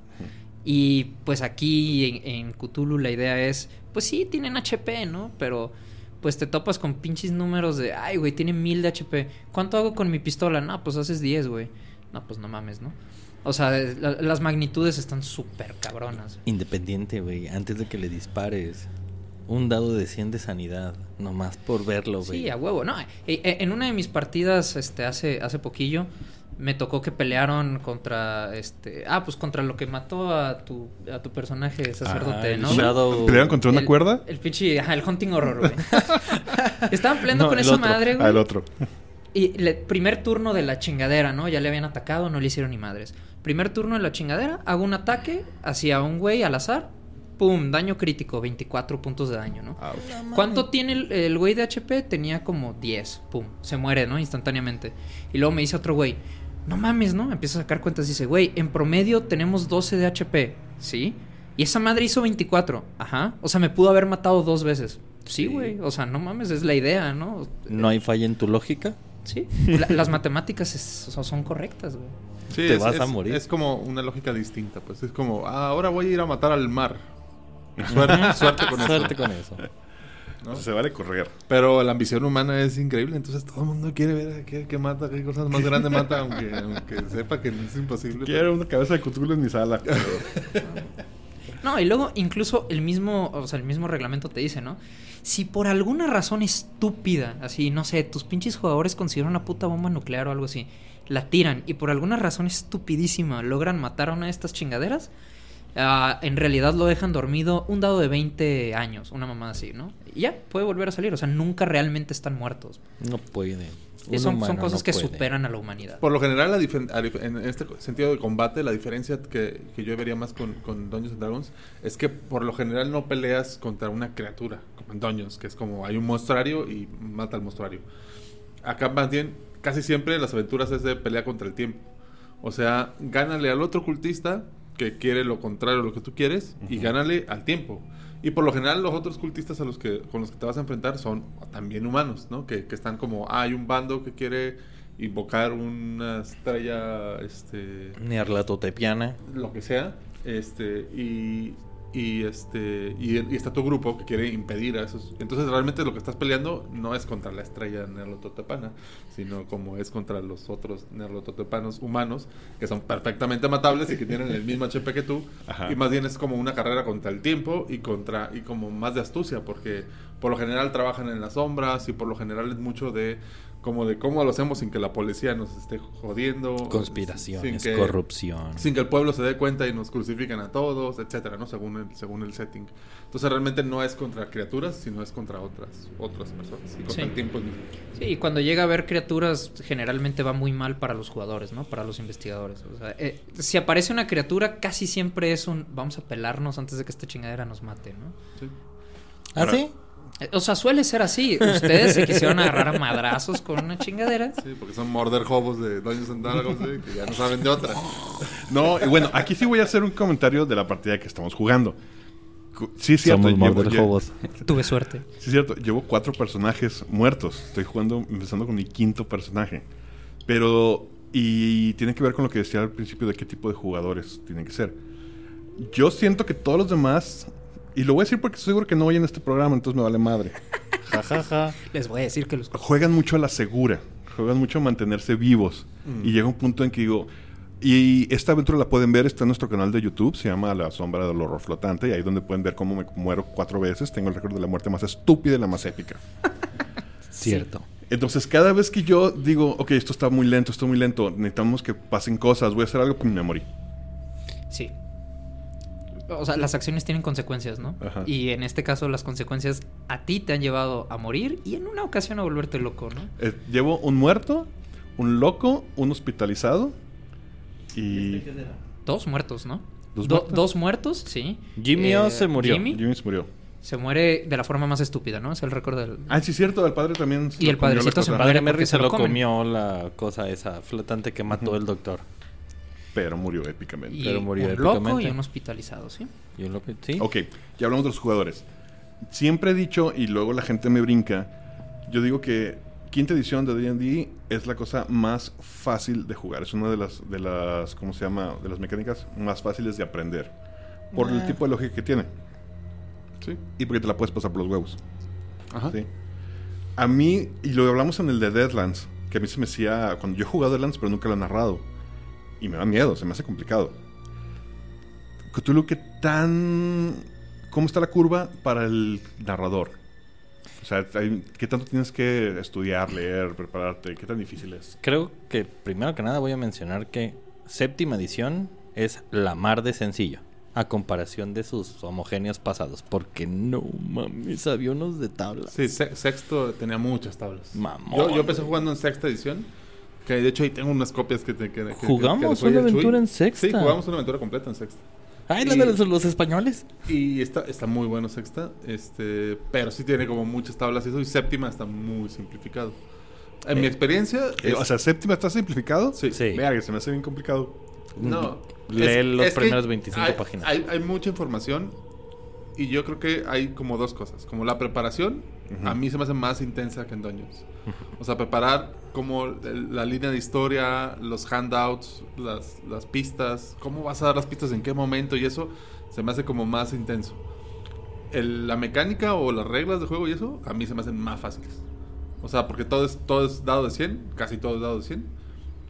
Y pues aquí en, en Cthulhu la idea es, pues sí, tienen HP, ¿no? Pero pues te topas con pinches números de, ay, güey, tiene mil de HP. ¿Cuánto hago con mi pistola? No, pues haces 10, güey. No, pues no mames, ¿no? O sea, la- las magnitudes están súper cabronas. Independiente, güey. Antes de que le dispares. Un dado de 100 de sanidad. Nomás por verlo, güey. Sí, a huevo, no. eh, eh, En una de mis partidas, este, hace, hace poquillo, me tocó que pelearon contra, este, ah, pues contra lo que mató a tu, a tu personaje sacerdote, Ah, ¿no? Shadow- ¿Pelearon contra una El- cuerda? El pinche, ajá, el hunting horror, güey. Estaban peleando No, con el esa otro. madre, Ah, güey. el otro. Y le- primer turno de la chingadera, ¿no? Ya le habían atacado, no le hicieron ni madres. Primer turno de la chingadera, hago un ataque hacia un güey al azar. Pum, daño crítico, 24 puntos de daño, ¿no? Ouch. ¿Cuánto tiene el, el güey de HP? Tenía como 10. Pum. Se muere, ¿no? Instantáneamente. Y luego me dice otro güey. No mames, ¿no? Empieza a sacar cuentas. Dice, güey, en promedio tenemos 12 de HP. ¿Sí? Y esa madre hizo 24. Ajá. O sea, me pudo haber matado dos veces. Sí, güey. O sea, no mames, es la idea, ¿no? ¿No hay falla en tu lógica? Sí. La- las matemáticas es- o sea, son correctas, güey. Sí, Te es, vas a morir. Es como una lógica distinta, pues. Es como, ah, ahora voy a ir a matar al mar. Suerte, suerte con eso. Suerte con eso. ¿No? Se vale correr. Pero la ambición humana es increíble, entonces todo el mundo quiere ver a qué, qué mata, qué cosas más grandes mata, aunque, aunque sepa que es imposible. Quiero una cabeza de Cthulhu en mi sala. pero- No, y luego incluso el mismo, o sea, el mismo reglamento te dice, ¿no? Si por alguna razón estúpida, así, no sé, tus pinches jugadores consideran una puta bomba nuclear o algo así, la tiran y por alguna razón estupidísima logran matar a una de estas chingaderas, ah, en realidad lo dejan dormido un dado de 20 años, una mamá así, ¿no? Y ya, puede volver a salir, o sea, nunca realmente están muertos. No puede. Y son, son cosas no que puede. superan a la humanidad. Por lo general, la en este sentido de combate, la diferencia que, que yo vería más con, con Dungeons and Dragons es que por lo general no peleas contra una criatura, como en Dungeons, que es como hay un monstruario y mata al monstruario. Acá más bien, casi siempre las aventuras es de pelea contra el tiempo. O sea, gánale al otro cultista que quiere lo contrario a lo que tú quieres y gánale al tiempo. Y por lo general los otros cultistas a los que, con los que te vas a enfrentar son también humanos, ¿no? Que, que están como, ah, hay un bando que quiere invocar una estrella, este, Nearlatotepiana. lo que sea, este, y, y este, y, y está tu grupo que quiere impedir a esos. Entonces realmente lo que estás peleando no es contra la estrella Nerlototepana, sino como es contra los otros Nerlototepanos humanos, que son perfectamente matables y que tienen el mismo HP que tú, Ajá. y más bien es como una carrera contra el tiempo y contra, y como más de astucia, porque por lo general trabajan en las sombras y por lo general es mucho de como de cómo lo hacemos sin que la policía nos esté jodiendo. Conspiraciones, sin que- corrupción. sin que el pueblo se dé cuenta y nos crucifiquen a todos, etcétera, ¿no? Según el, según el setting. Entonces realmente no es contra criaturas, sino es contra otras, otras personas. Y contra Sí. el tiempo mismo. Sí, y cuando llega a ver criaturas, generalmente va muy mal para los jugadores, ¿no? Para los investigadores. O sea, eh, si aparece una criatura, casi siempre es un vamos a pelarnos antes de que esta chingadera nos mate, ¿no? Sí. ¿Ah, Ahora- sí? O sea, suele ser así. Ustedes se quisieron agarrar a madrazos con una chingadera. Sí, porque son morder hobos de Dungeons and Dragons, ¿sí? que ya no saben de otra. No, y bueno, aquí sí voy a hacer un comentario de la partida que estamos jugando. Sí, es cierto. Somos llevo- lle- Hobos. Tuve suerte. Sí, es cierto. Llevo cuatro personajes muertos. Estoy jugando, empezando con mi quinto personaje. Pero, y tiene que ver con lo que decía al principio de qué tipo de jugadores tienen que ser. Yo siento que todos los demás, y lo voy a decir porque estoy seguro que no oyen este programa, entonces me vale madre. Ja, ja, ja. Les voy a decir que los... Juegan mucho a la segura. Juegan mucho a mantenerse vivos. Y llega un punto en que digo. Y esta aventura la pueden ver, está en nuestro canal de YouTube, se llama La Sombra del Horror Flotante, y ahí donde pueden ver cómo me muero cuatro veces. Tengo el récord de la muerte más estúpida y la más épica. Cierto. Entonces, cada vez que yo digo, ok, esto está muy lento, esto está muy lento, necesitamos que pasen cosas, voy a hacer algo, pum, me morí. Sí. O sea, las acciones tienen consecuencias, ¿no? Ajá. Y en este caso las consecuencias a ti te han llevado a morir y en una ocasión a volverte loco, ¿no? Eh, llevo un muerto, un loco, un hospitalizado y. Dos muertos, ¿no? ¿Dos Do- muertos? dos muertos, sí. Eh, Jimmy O se murió. Jimmy Jimmy se murió. se muere de la forma más estúpida, ¿no? Es el récord del... Ah, sí, es cierto, el padre también. se Y lo el padrecito se muere. Padre Merry se se lo comió la cosa esa flotante que mató el doctor. Pero murió épicamente. Y Pero murió un loco épicamente. y un hospitalizado, ¿sí? Yo lo que sí. Ok, ya hablamos de los jugadores. Siempre he dicho, y luego la gente me brinca, yo digo que quinta edición de D&D es la cosa más fácil de jugar. Es una de las, de las, ¿cómo se llama? De las mecánicas más fáciles de aprender. Por el tipo de lógica que tiene. Sí. Y porque te la puedes pasar por los huevos. Ajá. ¿sí? A mí, y lo hablamos en el de Deadlands, que a mí se me hacía, cuando yo he jugado Deadlands, pero nunca lo he narrado. Y me da miedo, se me hace complicado. Cthulhu, ¿qué tan... ¿Cómo está la curva para el narrador? O sea, ¿qué tanto tienes que estudiar, leer, prepararte? ¿Qué tan difícil es? Creo que primero que nada voy a mencionar que séptima edición es la mar de sencillo. a comparación de sus homogéneos pasados. Porque no mames, había unos de tabla. Sí, se- sexto tenía muchas tablas. Mamón, Yo, yo empecé jugando en sexta edición. Que de hecho ahí tengo unas copias que te que, que- que- ¿Jugamos que una aventura en sexta? Sí, jugamos una aventura completa en sexta. Ay, la Y- de los, los españoles. Y está, está muy bueno sexta, este, pero sí tiene como muchas tablas y eso. Y séptima está muy simplificado. En mi Eh, experiencia, Eh, es- o sea, séptima está simplificado. sí. Sí. Verga, se me hace bien complicado. No. Lee es- los es que primeros 25 hay, páginas. Hay, hay mucha información y yo creo que hay como dos cosas. Como la preparación, a mí se me hace más intensa que en Dungeons. O sea, preparar como la línea de historia, los handouts, las, las pistas, cómo vas a dar las pistas en qué momento y eso, se me hace como más intenso. El- la mecánica o las reglas de juego y eso, a mí se me hacen más fáciles. O sea, porque todo es, todo es dado de 100, casi todo es dado de 100.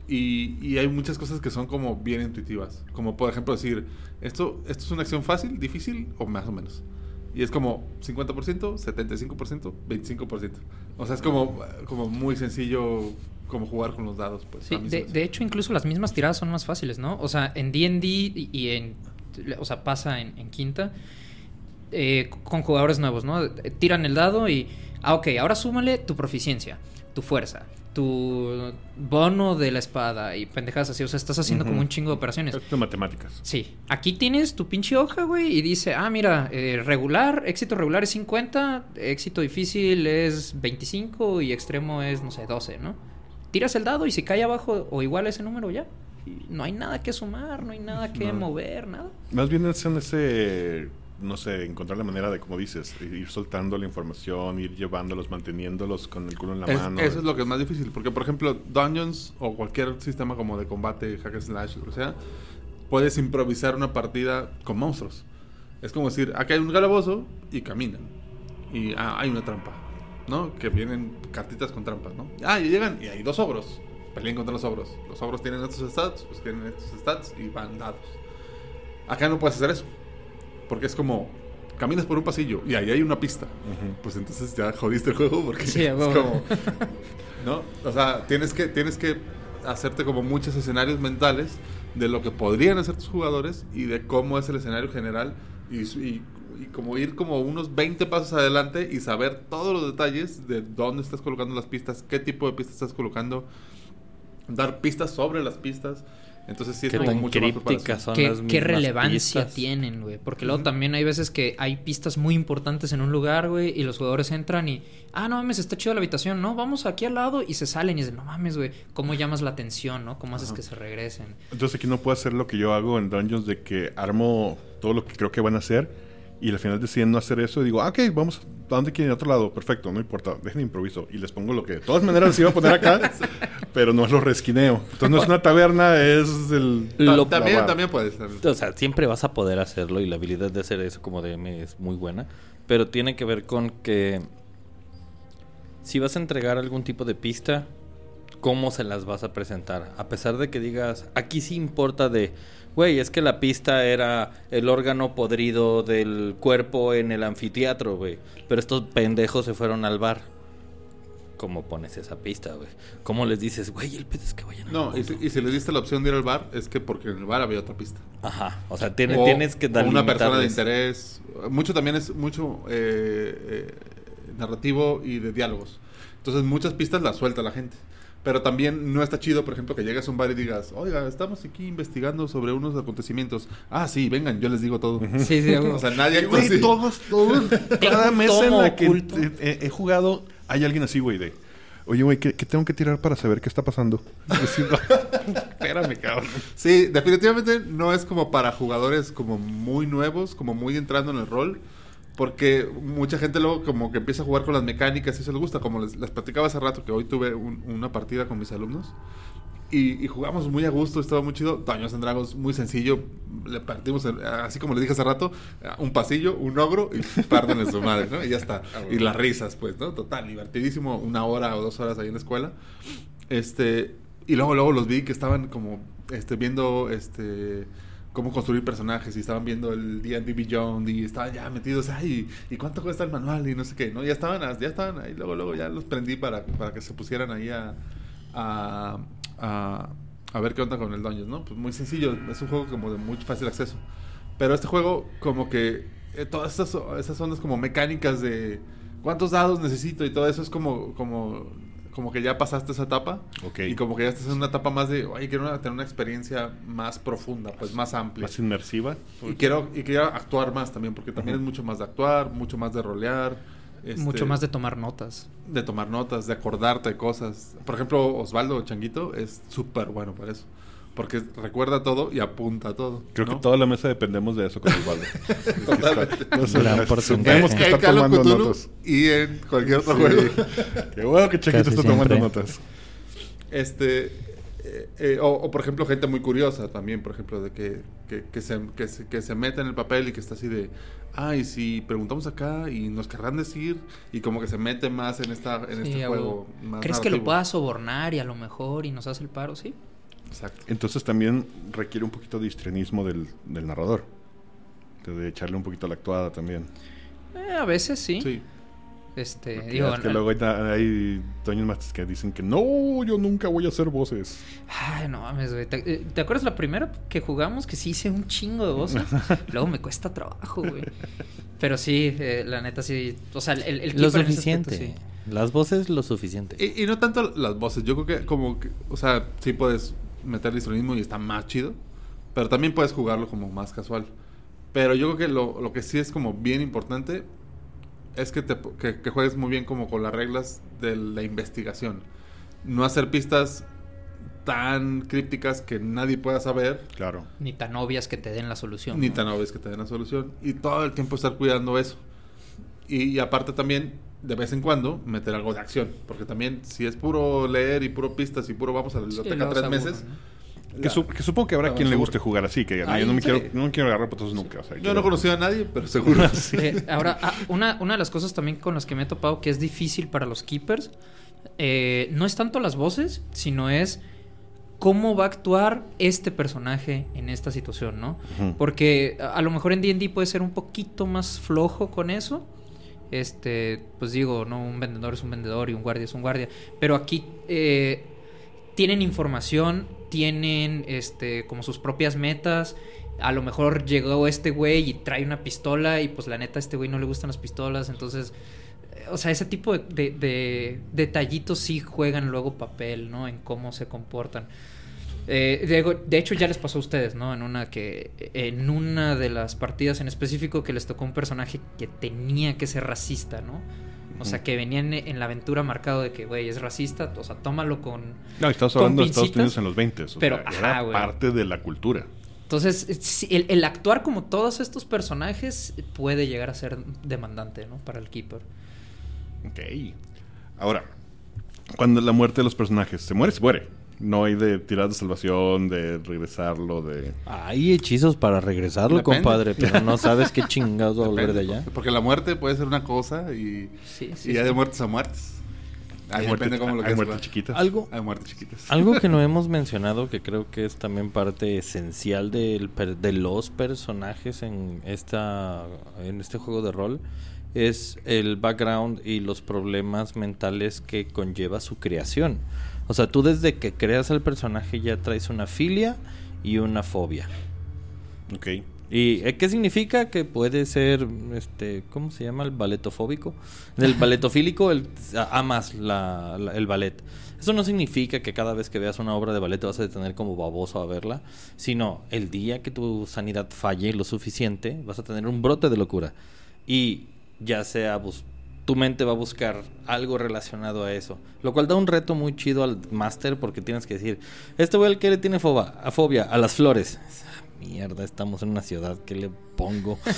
Y, y hay muchas cosas que son como bien intuitivas. Como por ejemplo decir, esto, esto es una acción fácil, difícil o más o menos. Y es como 50%, 75%, 25%. O sea, es como, como muy sencillo como jugar con los dados. Pues, Sí, de, hecho, incluso las mismas tiradas son más fáciles, ¿no? O sea, en D&D y, y en... O sea, pasa en, en quinta eh, con jugadores nuevos, ¿no? Tiran el dado y... Ah, ok, ahora súmale tu proficiencia, tu fuerza, tu bono de la espada y pendejadas así. O sea, estás haciendo como un chingo de operaciones. Esto de matemáticas. Sí, aquí tienes tu pinche hoja, güey, y dice, ah, mira, eh, regular, éxito regular es 50, éxito difícil es 25 y extremo es, no sé, 12, ¿no? Tiras el dado y si cae abajo o igual a ese número ya. Y No hay nada que sumar, no hay nada que No. mover, nada. Más bien es en ese, no sé, encontrar la manera de, como dices, ir soltando la información, ir llevándolos, manteniéndolos con el culo en la Es- mano. eso es lo que es más difícil. Porque, por ejemplo, Dungeons o cualquier sistema como de combate, hack and slash, lo que sea, puedes improvisar una partida con monstruos. Es como decir, acá hay un calabozo y caminan. Y ah, hay una trampa, ¿no? Que vienen cartitas con trampas, ¿no? Ah, y llegan y hay dos ogros. Peleen contra los ogros. Los ogros tienen estos stats, pues tienen estos stats y van dados. Acá no puedes hacer eso. Porque es como, caminas por un pasillo y ahí hay una pista. Ujú. Pues entonces ya jodiste el juego porque Sí, es como... ¿No? O sea, tienes que, tienes que hacerte como muchos escenarios mentales de lo que podrían hacer tus jugadores y de cómo es el escenario general y, y- y como ir como unos 20 pasos adelante y saber todos los detalles de dónde estás colocando las pistas, qué tipo de pistas estás colocando, dar pistas sobre las pistas. Entonces sí es Qué como tan mucho más crípticas son ¿Qué, las qué mismas relevancia pistas. tienen, güey? Porque luego también hay veces que hay pistas muy importantes en un lugar, güey, y los jugadores entran y, ah, no mames, está chido la habitación, no, vamos aquí al lado y se salen y dicen, no mames, güey, ¿cómo llamas la atención, no? ¿Cómo haces que se regresen? Entonces aquí no puedo hacer lo que yo hago en Dungeons de que armo todo lo que creo que van a hacer y al final deciden no hacer eso y digo, ah, ok, vamos, ¿a dónde quieren? A otro lado, perfecto, no importa, dejen improviso y les pongo lo que de todas maneras les iba a poner acá, pero no es lo resquineo. Entonces no es una taberna, es el... Lo- también, la- también puede ser. O sea, siempre vas a poder hacerlo y la habilidad de hacer eso como DM es muy buena. Pero tiene que ver con que si vas a entregar algún tipo de pista, ¿cómo se las vas a presentar? A pesar de que digas, aquí sí importa de, güey, es que la pista era el órgano podrido del cuerpo en el anfiteatro, güey. Pero estos pendejos se fueron al bar. ¿Cómo pones esa pista, güey? ¿Cómo les dices, güey, el pedo es que vayan al No, y bar"? si, y si le diste la opción de ir al bar, es que porque en el bar había otra pista. Ajá, o sea, tiene- O- tienes que dar una persona de interés. Mucho también es mucho eh, eh, narrativo y de diálogos. Entonces muchas pistas las suelta la gente. Pero también no está chido, por ejemplo, que llegues a un bar y digas, oiga, estamos aquí investigando sobre unos acontecimientos. Ah, sí, vengan, yo les digo todo. Sí, sí, O sea, nadie Güey, así. todos, todos, cada mesa en la que he, jugado, hay alguien así, güey, de... Oye, güey, ¿qué, qué tengo que tirar para saber qué está pasando? Espérame, cabrón. Sí, definitivamente no es como para jugadores como muy nuevos, como muy entrando en el rol. Porque mucha gente luego como que empieza a jugar con las mecánicas y eso les gusta. Como les, les platicaba hace rato que hoy tuve un- una partida con mis alumnos. Y, y jugamos muy a gusto, estaba muy chido. Daños en Dragos, muy sencillo. Le partimos, el- así como le dije hace rato, un pasillo, un ogro y pártenle su madre, ¿no? Y ya está. Y las risas, pues, ¿no? Total, divertidísimo. Una hora o dos horas ahí en la escuela. Este, y luego, luego los vi que estaban como este, viendo este cómo construir personajes y estaban viendo el D&D Beyond y estaban ya metidos, ay, ¿y cuánto cuesta el manual? Y no sé qué, ¿no? Ya estaban, ya estaban ahí, luego, luego ya los prendí para, para que se pusieran ahí a, a, a, a ver qué onda con el Dungeons, ¿no? Pues muy sencillo, es un juego como de muy fácil acceso. Pero este juego, como que eh, todas esas, esas ondas como mecánicas de cuántos dados necesito y todo eso es como, como, como que ya pasaste esa etapa. Ok. Y como que ya estás en una etapa más de, oye, quiero una- tener una experiencia más profunda, pues más amplia. Más inmersiva. Y quiero, y quiero actuar más también, porque también es mucho más de actuar, mucho más de rolear. este, Mucho más de tomar notas. de tomar notas, de acordarte de cosas. Por ejemplo, Osvaldo Changuito es súper bueno para eso. Porque recuerda todo y apunta todo. Creo ¿no? que toda la mesa dependemos de eso con Osvaldo. Totalmente. Gran porcentaje. que Es que está en Call of tomando Cthulhu notas. y en cualquier otro Sí. juego. Qué bueno que Chaquito Casi está tomando siempre. notas. Este, eh, eh, o, o, por ejemplo, gente muy curiosa también, por ejemplo, de que, que, que se, que, se, que se mete en el papel y que está así de, ay, si preguntamos acá y nos querrán decir, y como que se mete más en, esta, en Sí, este juego. más ¿Crees que lo puedas sobornar y a lo mejor y nos hace el paro? Sí. Exacto. Entonces también requiere un poquito de histrionismo del, del narrador. De echarle un poquito a la actuada también. Eh, a veces sí. Sí. Este, Porque digo, es que al- luego hay, hay Toños Mastes que dicen que no, yo nunca voy a hacer voces. Ay, no mames, güey. ¿Te, eh, ¿te acuerdas la primera que jugamos? Que sí hice un chingo de voces. Luego me cuesta trabajo, güey. Pero sí, eh, la neta sí. O sea, el, el Lo aspecto, suficiente. sí. Las voces, lo suficiente. Y, y no tanto las voces, yo creo que como que, o sea, sí puedes meter histrionismo y está más chido, pero también puedes jugarlo como más casual. Pero yo creo que lo, lo que sí es como bien importante es que, te, que, que juegues muy bien como con las reglas de la investigación. No hacer pistas tan crípticas que nadie pueda saber, Claro. Ni tan obvias que te den la solución. ni ¿no? tan obvias que te den la solución. Y todo el tiempo estar cuidando eso. Y, y aparte también, de vez en cuando, meter algo de acción. Porque también, si es puro leer y puro pistas y puro vamos a la Sí, biblioteca tres aburre, meses. ¿no? Que, su- que supongo que habrá quien le guste jugar así, que Ay, yo no me sí. quiero, no me quiero agarrar potazos nunca. o sea, Yo quiero- no conocía a nadie, pero seguro. Eh, ahora, ah, una, una de las cosas también con las que me he topado que es difícil para los keepers, eh, no es tanto las voces, sino es cómo va a actuar este personaje en esta situación, ¿no? Porque a, a lo mejor en D&D puede ser un poquito más flojo con eso. Este, pues digo, no, un vendedor es un vendedor y un guardia es un guardia. Pero aquí eh, tienen información, tienen este, como sus propias metas. A lo mejor llegó este güey y trae una pistola y pues la neta a este güey no le gustan las pistolas. Entonces, eh, o sea, ese tipo de, de- de detallitos sí juegan luego papel, ¿no? En cómo se comportan. Eh, de, de hecho, ya les pasó a ustedes, ¿no? En una que. En una de las partidas en específico que les tocó un personaje que tenía que ser racista, ¿no? O sea, que venía en, la aventura marcado de que, güey, es racista. O sea, tómalo con. No, con hablando de Estados Unidos en los 20. O pero, sea, ajá, era parte de la cultura. Entonces, el, el actuar como todos estos personajes puede llegar a ser demandante, ¿no? Para el keeper. Ok. Ahora, cuando la muerte de los personajes se muere, se muere. No hay de tirar de salvación, de regresarlo, de. Hay hechizos para regresarlo, Depende. compadre, pero no sabes qué chingados va a volver de allá. porque- la muerte puede ser una cosa y, Sí, sí. y ya sí. de muertes a muertes. Hay muerte- depende cómo lo hay quieras muertes chiquitas. Algo, Hay muertes chiquitas. algo que no hemos mencionado que creo que es también parte esencial del de los personajes en esta en este juego de rol es el background y los problemas mentales que conlleva su creación. O sea, tú desde que creas al personaje ya traes una filia y una fobia. Ok. ¿Y eh, qué significa? Que puede ser, este, ¿cómo se llama? El baletofóbico. El baletofílico, el, amas la, la- el ballet. Eso no significa que cada vez que veas una obra de ballet te vas a detener como baboso a verla, sino el día que tu sanidad falle lo suficiente, vas a tener un brote de locura. Y ya sea, tu mente va a buscar algo relacionado a eso. Lo cual da un reto muy chido al máster porque tienes que decir, este güey que le tiene foba, a fobia, a las flores. Mierda, estamos en una ciudad, ¿qué le pongo?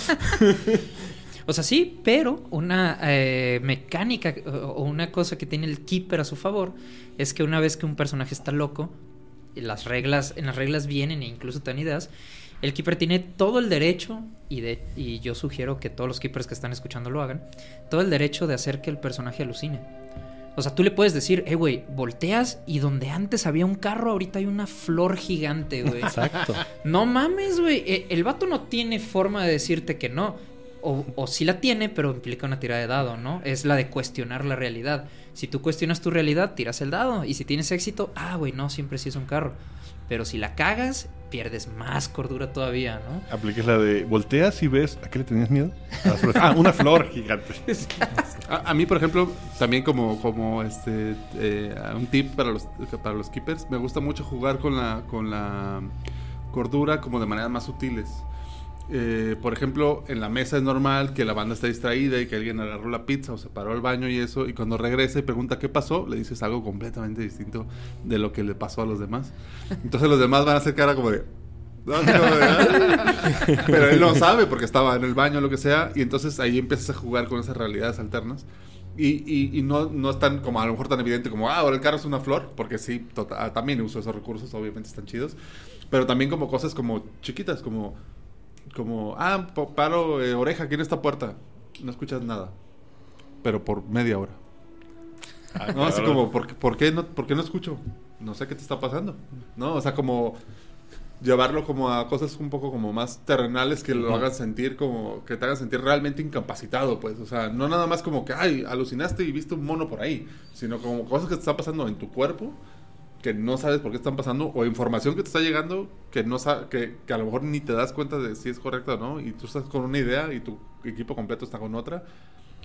O sea, sí, pero una eh, mecánica o o una cosa que tiene el keeper a su favor es que una vez que un personaje está loco, y las reglas, en las reglas vienen e incluso te dan ideas, el keeper tiene todo el derecho, y, de, y yo sugiero que todos los keepers que están escuchando lo hagan, todo el derecho de hacer que el personaje alucine. O sea, tú le puedes decir, eh, güey, volteas y donde antes había un carro, ahorita hay una flor gigante, güey. Exacto. No mames, güey. Eh, El vato no tiene forma de decirte que no. o, o sí la tiene, pero implica una tirada de dado, ¿no? Es la de cuestionar la realidad. Si tú cuestionas tu realidad, tiras el dado. Y si tienes éxito, ah, güey, no, siempre sí es un carro. Pero si la cagas, pierdes más cordura todavía, ¿no? Apliques la de volteas y ves. ¿A qué le tenías miedo? A las flores. Ah, una flor gigante. A, a mí, por ejemplo, también como, como este eh, un tip para los, para los keepers, me gusta mucho jugar con la, con la cordura como de maneras más sutiles. Eh, por ejemplo, en la mesa es normal que la banda está distraída y que alguien agarró la pizza o se paró al baño y eso, y cuando regresa y pregunta qué pasó, le dices algo completamente distinto de lo que le pasó a los demás. Entonces los demás van a hacer cara como de... "No, como de, "Ay". Pero él no sabe porque estaba en el baño o lo que sea, y entonces ahí empiezas a jugar con esas realidades alternas. Y, y, y no, no es tan, como a lo mejor tan evidente como, ah, ahora el carro es una flor, porque sí, tota- ah, también uso esos recursos, obviamente están chidos. Pero también como cosas como chiquitas, como, como ah, paro eh, oreja aquí en esta puerta. No escuchas nada. Pero por media hora. no, así como, ¿por, por, qué no, ¿por qué no escucho? No sé qué te está pasando. ¿No? O sea, como llevarlo como a cosas un poco como más terrenales que lo hagan sentir como que te hagan sentir realmente incapacitado pues o sea no nada más como que ay alucinaste y viste un mono por ahí sino como cosas que te están pasando en tu cuerpo que no sabes por qué están pasando o información que te está llegando que no sa- que, que a lo mejor ni te das cuenta de si es correcta o no y tú estás con una idea y tu equipo completo está con otra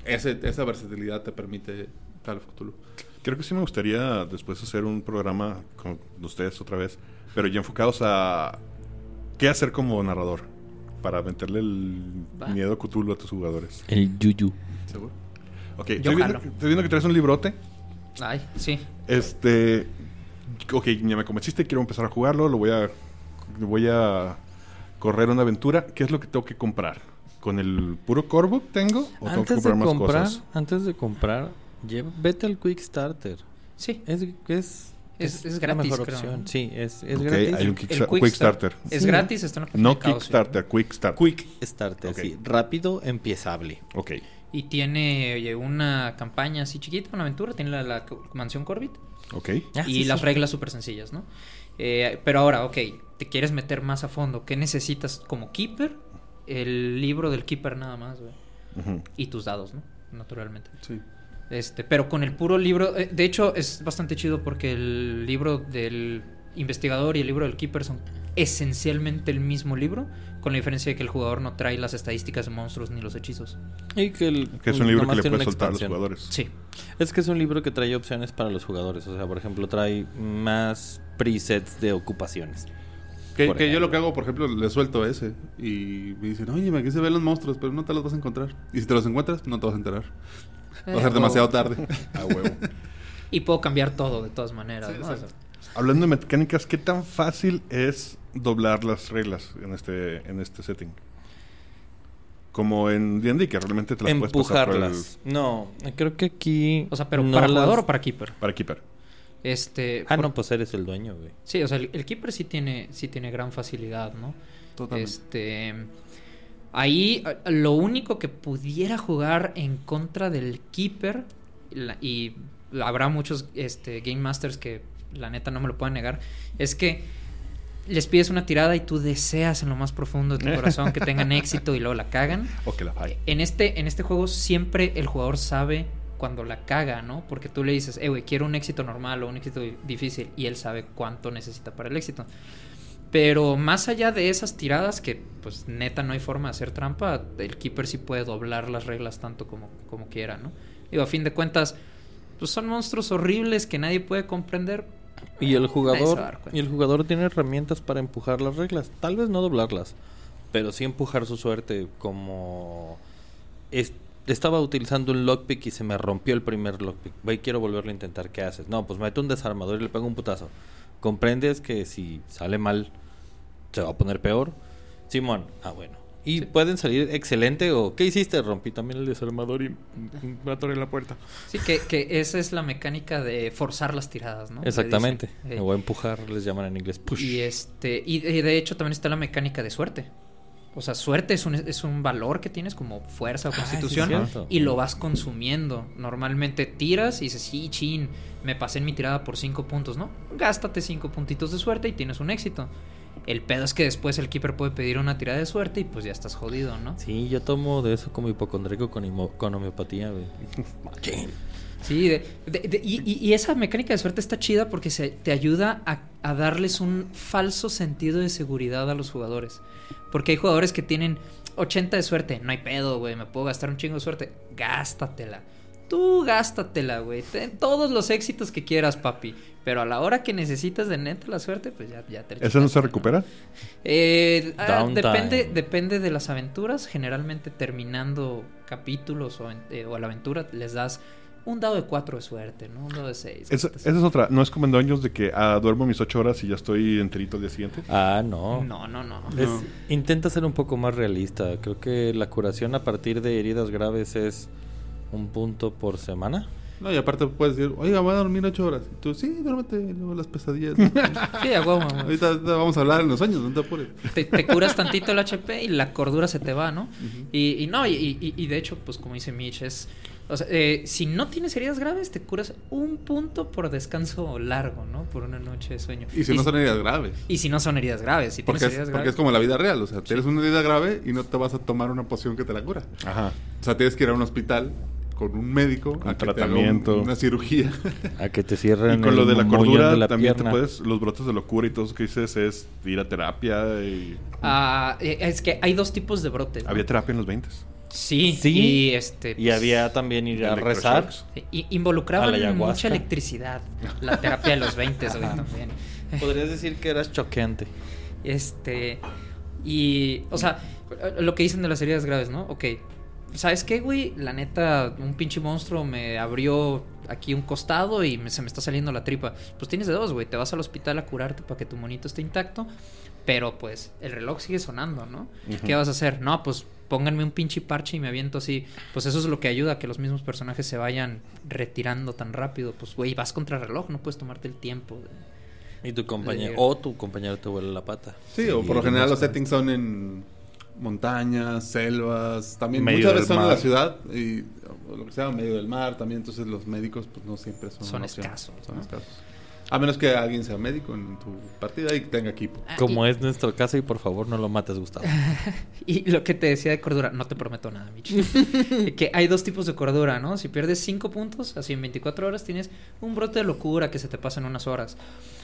ese, esa versatilidad te permite Call of Cthulhu. Creo que sí me gustaría después hacer un programa con ustedes otra vez, pero ya enfocados a qué hacer como narrador para meterle el Va. miedo a Cthulhu a tus jugadores. El yuyu. ¿Seguro? Ok, Yo estoy viendo, jalo. estoy viendo que traes un librote. Ay, sí. Este, ok, ya me convenciste, quiero empezar a jugarlo, lo voy a, voy a correr una aventura. ¿Qué es lo que tengo que comprar? ¿Con el puro core book tengo? ¿O tengo que Antes comprar de más comprar, cosas? antes de comprar, lleva- vete al Quick Starter. Sí. Es, es, Es- es la gratis, mejor creo, opción. Sí, es, es gratis. hay un El Kickstarter. Quick Quick Start. Starter. Es Sí. gratis, está la No página de Chaos, Kickstarter, Quick Starter. Quick Starter, sí. Rápido, empiezable. Ok. Y tiene oye, una campaña así chiquita, una aventura. Tiene la, mansión Corbit. Ok. Ah, y sí, las sí. reglas súper sencillas, ¿no? Eh, pero ahora, ok, te quieres meter más a fondo. ¿Qué necesitas como Keeper? El libro del Keeper nada más, güey. Y tus dados, ¿no? Naturalmente. Sí. Este, pero con el puro libro, eh, de hecho es bastante chido porque el libro del investigador y el libro del keeper son esencialmente el mismo libro, con la diferencia de que el jugador no trae las estadísticas de monstruos ni los hechizos. Y que, el, Que es un libro que le puedes soltar a los jugadores. Sí. Es que es un libro que trae opciones para los jugadores. O sea, por ejemplo, trae más presets de ocupaciones. Que, que yo lo que hago, por ejemplo, le suelto ese y me dicen, oye, me quise ver los monstruos, pero no te los vas a encontrar. Y si te los encuentras, no te vas a enterar. Va a Eh, ser demasiado o- tarde. A huevo. Y puedo cambiar todo de todas maneras. Sí, ¿no? Hablando de mecánicas, ¿qué tan fácil es doblar las reglas en este, en este setting? Como en D&D, que realmente te las puedes pasar por el- Empujarlas. No, creo que aquí. o sea, pero no para las- jugador o para keeper. Para Keeper. Este, Ah, por- no, pues eres el dueño, güey. Sí, o sea, el, el keeper sí tiene, sí tiene gran facilidad, ¿no? Totalmente. Este. Ahí lo único que pudiera jugar en contra del keeper, la- y habrá muchos este, Game Masters que la neta no me lo pueden negar, es que les pides una tirada y tú deseas en lo más profundo de tu corazón que tengan éxito y luego la cagan. O que la. En este, en este juego siempre el jugador sabe cuando la caga, ¿no? Porque tú le dices, eh, güey, quiero un éxito normal o un éxito di- difícil y él sabe cuánto necesita para el éxito. Pero más allá de esas tiradas, que pues neta no hay forma de hacer trampa, el keeper sí puede doblar las reglas tanto como, como quiera, ¿no? Digo, a fin de cuentas, pues son monstruos horribles que nadie puede comprender. Y el jugador, y el jugador tiene herramientas para empujar las reglas. Tal vez no doblarlas, pero sí empujar su suerte como es- estaba utilizando un lockpick y se me rompió el primer lockpick. Ve, quiero volverlo a intentar. ¿Qué haces? No, pues meto un desarmador y le pego un putazo. ¿Comprendes que si sale mal se va a poner peor? Simón, ah bueno. Y Sí. pueden salir excelente o ¿qué hiciste? Rompí también el desarmador y me atoré la puerta. Sí, que, que esa es la mecánica de forzar las tiradas, ¿no? Exactamente. Eh, O empujar, les llaman en inglés push. Y este, y de, y de hecho también está la mecánica de suerte. O sea, suerte es un, es un valor que tienes como fuerza o Ah, sí, constitución y lo vas consumiendo. Normalmente tiras y dices, sí, chin, me pasé en mi tirada por cinco puntos, ¿no? Gástate cinco puntitos de suerte y tienes un éxito. El pedo es que después el keeper puede pedir una tirada de suerte y pues ya estás jodido, ¿no? Sí, yo tomo de eso como hipocondriaco con, homeopatía, güey. Machín. Sí, de- de- de- y, y- y esa mecánica de suerte está chida porque se, te ayuda a, a darles un falso sentido de seguridad a los jugadores. Porque hay jugadores que tienen 80 de suerte, no hay pedo, güey, me puedo gastar un chingo de suerte. Gástatela. Tú gástatela, güey. Ten todos los éxitos que quieras, papi. Pero a la hora que necesitas de neta la suerte, pues ya, ya te ¿Eso no se recupera? Eh, ah, depende, depende de las aventuras. Generalmente terminando capítulos o, eh, o la aventura les das un dado de 4 de suerte, ¿no? Un dado de 6. Esa, esa es otra. No es como en Dungeons de que ah, duermo mis ocho horas y ya estoy enterito al día siguiente. Ah, no. No, no, no. Es- intenta ser un poco más realista. Creo que la curación a partir de heridas graves es un punto por semana. No, y aparte puedes decir, oiga, voy a dormir ocho horas. Y tú, sí, duérmete, luego las pesadillas. Sí, a huevo. Ahorita, vamos a hablar en los sueños, no te apures. te, te curas tantito el HP y la cordura se te va, ¿no? y, y no, y, y- y de hecho, pues como dice Mitch, es... O sea, eh, si no tienes heridas graves, te curas un punto por descanso largo, ¿no? Por una noche de sueño. Y si no son heridas graves. Y si no son heridas graves. Si Porque tienes es, heridas porque graves... es como la vida real. O sea, tienes una herida grave y no te vas a tomar una poción que te la cura. Ajá. O sea, tienes que ir a un hospital con un médico Con a que te haga un- tratamiento. una cirugía. A que te cierren Y con lo de la cordura, de la también pierna. te puedes, los brotes de locura y todo eso que dices es ir a terapia y... Ah, eh, es que hay dos tipos de brotes. ¿no? Había terapia en los 20 Sí, Sí. y este... Y había también ir a rezar. Y- involucraban a la ayahuasca. mucha electricidad. La terapia de los 20, güey, también. Podrías decir que eras choqueante. Este. Y. O sea, lo que dicen de las heridas graves, ¿no? Ok. ¿Sabes qué, güey? La neta, un pinche monstruo me abrió aquí un costado y me- se me está saliendo la tripa. Pues tienes de dos, güey. Te vas al hospital a curarte para que tu monito esté intacto. Pero pues el reloj sigue sonando, ¿no? ¿Qué vas a hacer? No, pues pónganme un pinche parche y me aviento así. Pues eso es lo que ayuda a que los mismos personajes se vayan retirando tan rápido. Pues, güey, vas contra el reloj, no puedes tomarte el tiempo. de- Y tu compañero, o tu compañero te vuela la pata. Sí, o por lo general los settings son en montañas, selvas, también Medio muchas del veces son en la ciudad y o lo que sea, medio del mar también, entonces los médicos pues no siempre son Son escasos, Son ¿no? escasos. A menos que alguien sea médico en tu partida y tenga equipo. Ah, Como y- es nuestro caso, y por favor no lo mates, Gustavo. Y lo que te decía de cordura, no te prometo nada, Mitch. que hay dos tipos de cordura, ¿no? Si pierdes 5 puntos, así en 24 horas tienes un brote de locura que se te pasa en unas horas.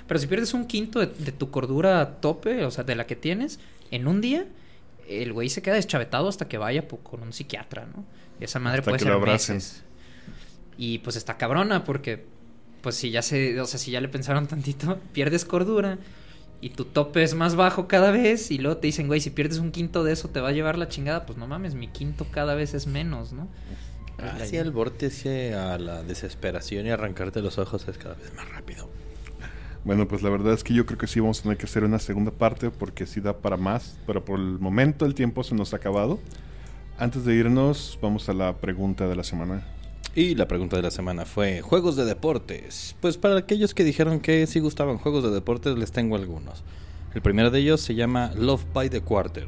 Pero si pierdes un quinto de, de tu cordura tope, o sea, de la que tienes, en un día, el güey se queda deschavetado hasta que vaya po- con un psiquiatra, ¿no? Y esa madre Hasta puede que ser lo meses. Y pues está cabrona porque, pues si ya se, o sea, si ya le pensaron tantito, pierdes cordura y tu tope es más bajo cada vez y luego te dicen, güey, si pierdes un quinto de eso te va a llevar la chingada, pues no mames, mi quinto cada vez es menos, ¿no? Hacia el vórtice a la desesperación y arrancarte los ojos es cada vez más rápido. Bueno, pues la verdad es que yo creo que sí vamos a tener que hacer una segunda parte porque sí da para más, pero por el momento el tiempo se nos ha acabado. Antes de irnos, vamos a la pregunta de la semana. Y la pregunta de la semana fue, ¿juegos de deportes? Pues para aquellos que dijeron que sí gustaban juegos de deportes, les tengo algunos. El primero de ellos se llama Love by the Quarter.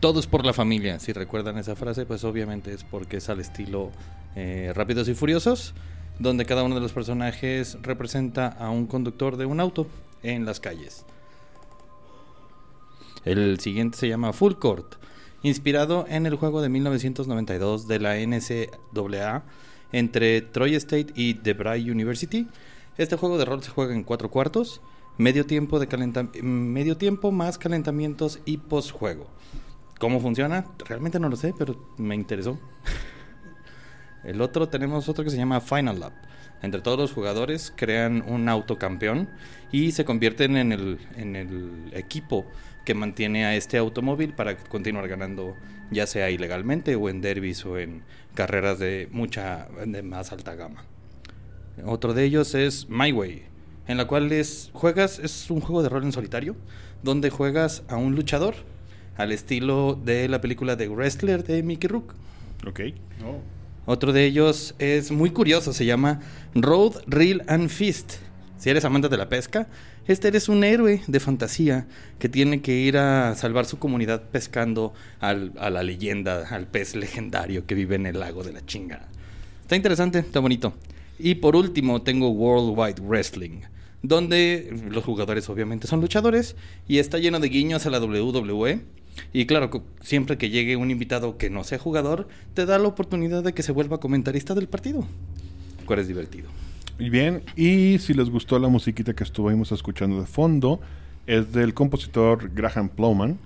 Todo es por la familia. Si recuerdan esa frase, pues obviamente es porque es al estilo eh, Rápidos y Furiosos, donde cada uno de los personajes representa a un conductor de un auto en las calles. El siguiente se llama Full Court, inspirado en el juego de 1992 de la NCAA entre Troy State y DeVry University. Este juego de rol se juega en cuatro cuartos, medio tiempo, de medio tiempo más calentamientos y postjuego. ¿Cómo funciona? Realmente no lo sé, pero me interesó. El otro tenemos otro que se llama Final Lap. Entre todos los jugadores crean un autocampeón y se convierten en el, en el equipo que mantiene a este automóvil para continuar ganando, ya sea ilegalmente o en derbis o en carreras de mucha, de más alta gama. Otro de ellos es My Way, en la cual es, juegas, es un juego de rol en solitario, donde juegas a un luchador, al estilo de la película de Wrestler de Mickey Rook. Ok. Otro de ellos es muy curioso, se llama Road, Reel and Fist. Si eres amante de la pesca, este eres un héroe de fantasía que tiene que ir a salvar su comunidad pescando al- a la leyenda, al pez legendario que vive en el lago de la chinga. Está interesante, está bonito. Y por último tengo Worldwide Wrestling, donde los jugadores obviamente son luchadores y está lleno de guiños a la WWE. Y claro, siempre que llegue un invitado que no sea jugador, te da la oportunidad de que se vuelva comentarista del partido. Cual es divertido. Y bien, y si les gustó la musiquita que estuvimos escuchando de fondo, es del compositor Graham Plowman,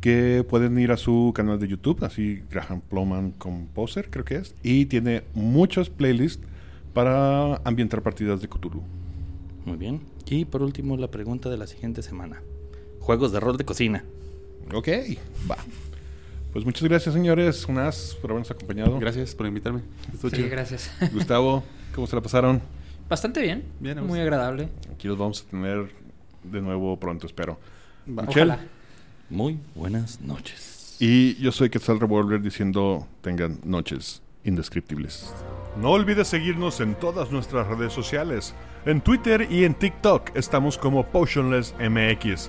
que pueden ir a su canal de YouTube, así Graham Plowman Composer, creo que es, y tiene muchos playlists para ambientar partidas de Cthulhu. Muy bien. Y por último, la pregunta de la siguiente semana. Juegos de rol de cocina. Ok, va. Pues muchas gracias, señores, unas por habernos acompañado. Gracias por invitarme. Estuvo Sí, chido. gracias. Gustavo, ¿cómo se la pasaron? Bastante bien. Bien, muy agradable. Aquí los vamos a tener de nuevo pronto, espero. Va. Michelle. Ojalá. Muy buenas noches. Y yo soy Quetzal Revolver diciendo tengan noches indescriptibles. No olvides seguirnos en todas nuestras redes sociales. En Twitter y en TikTok estamos como Potionless MX.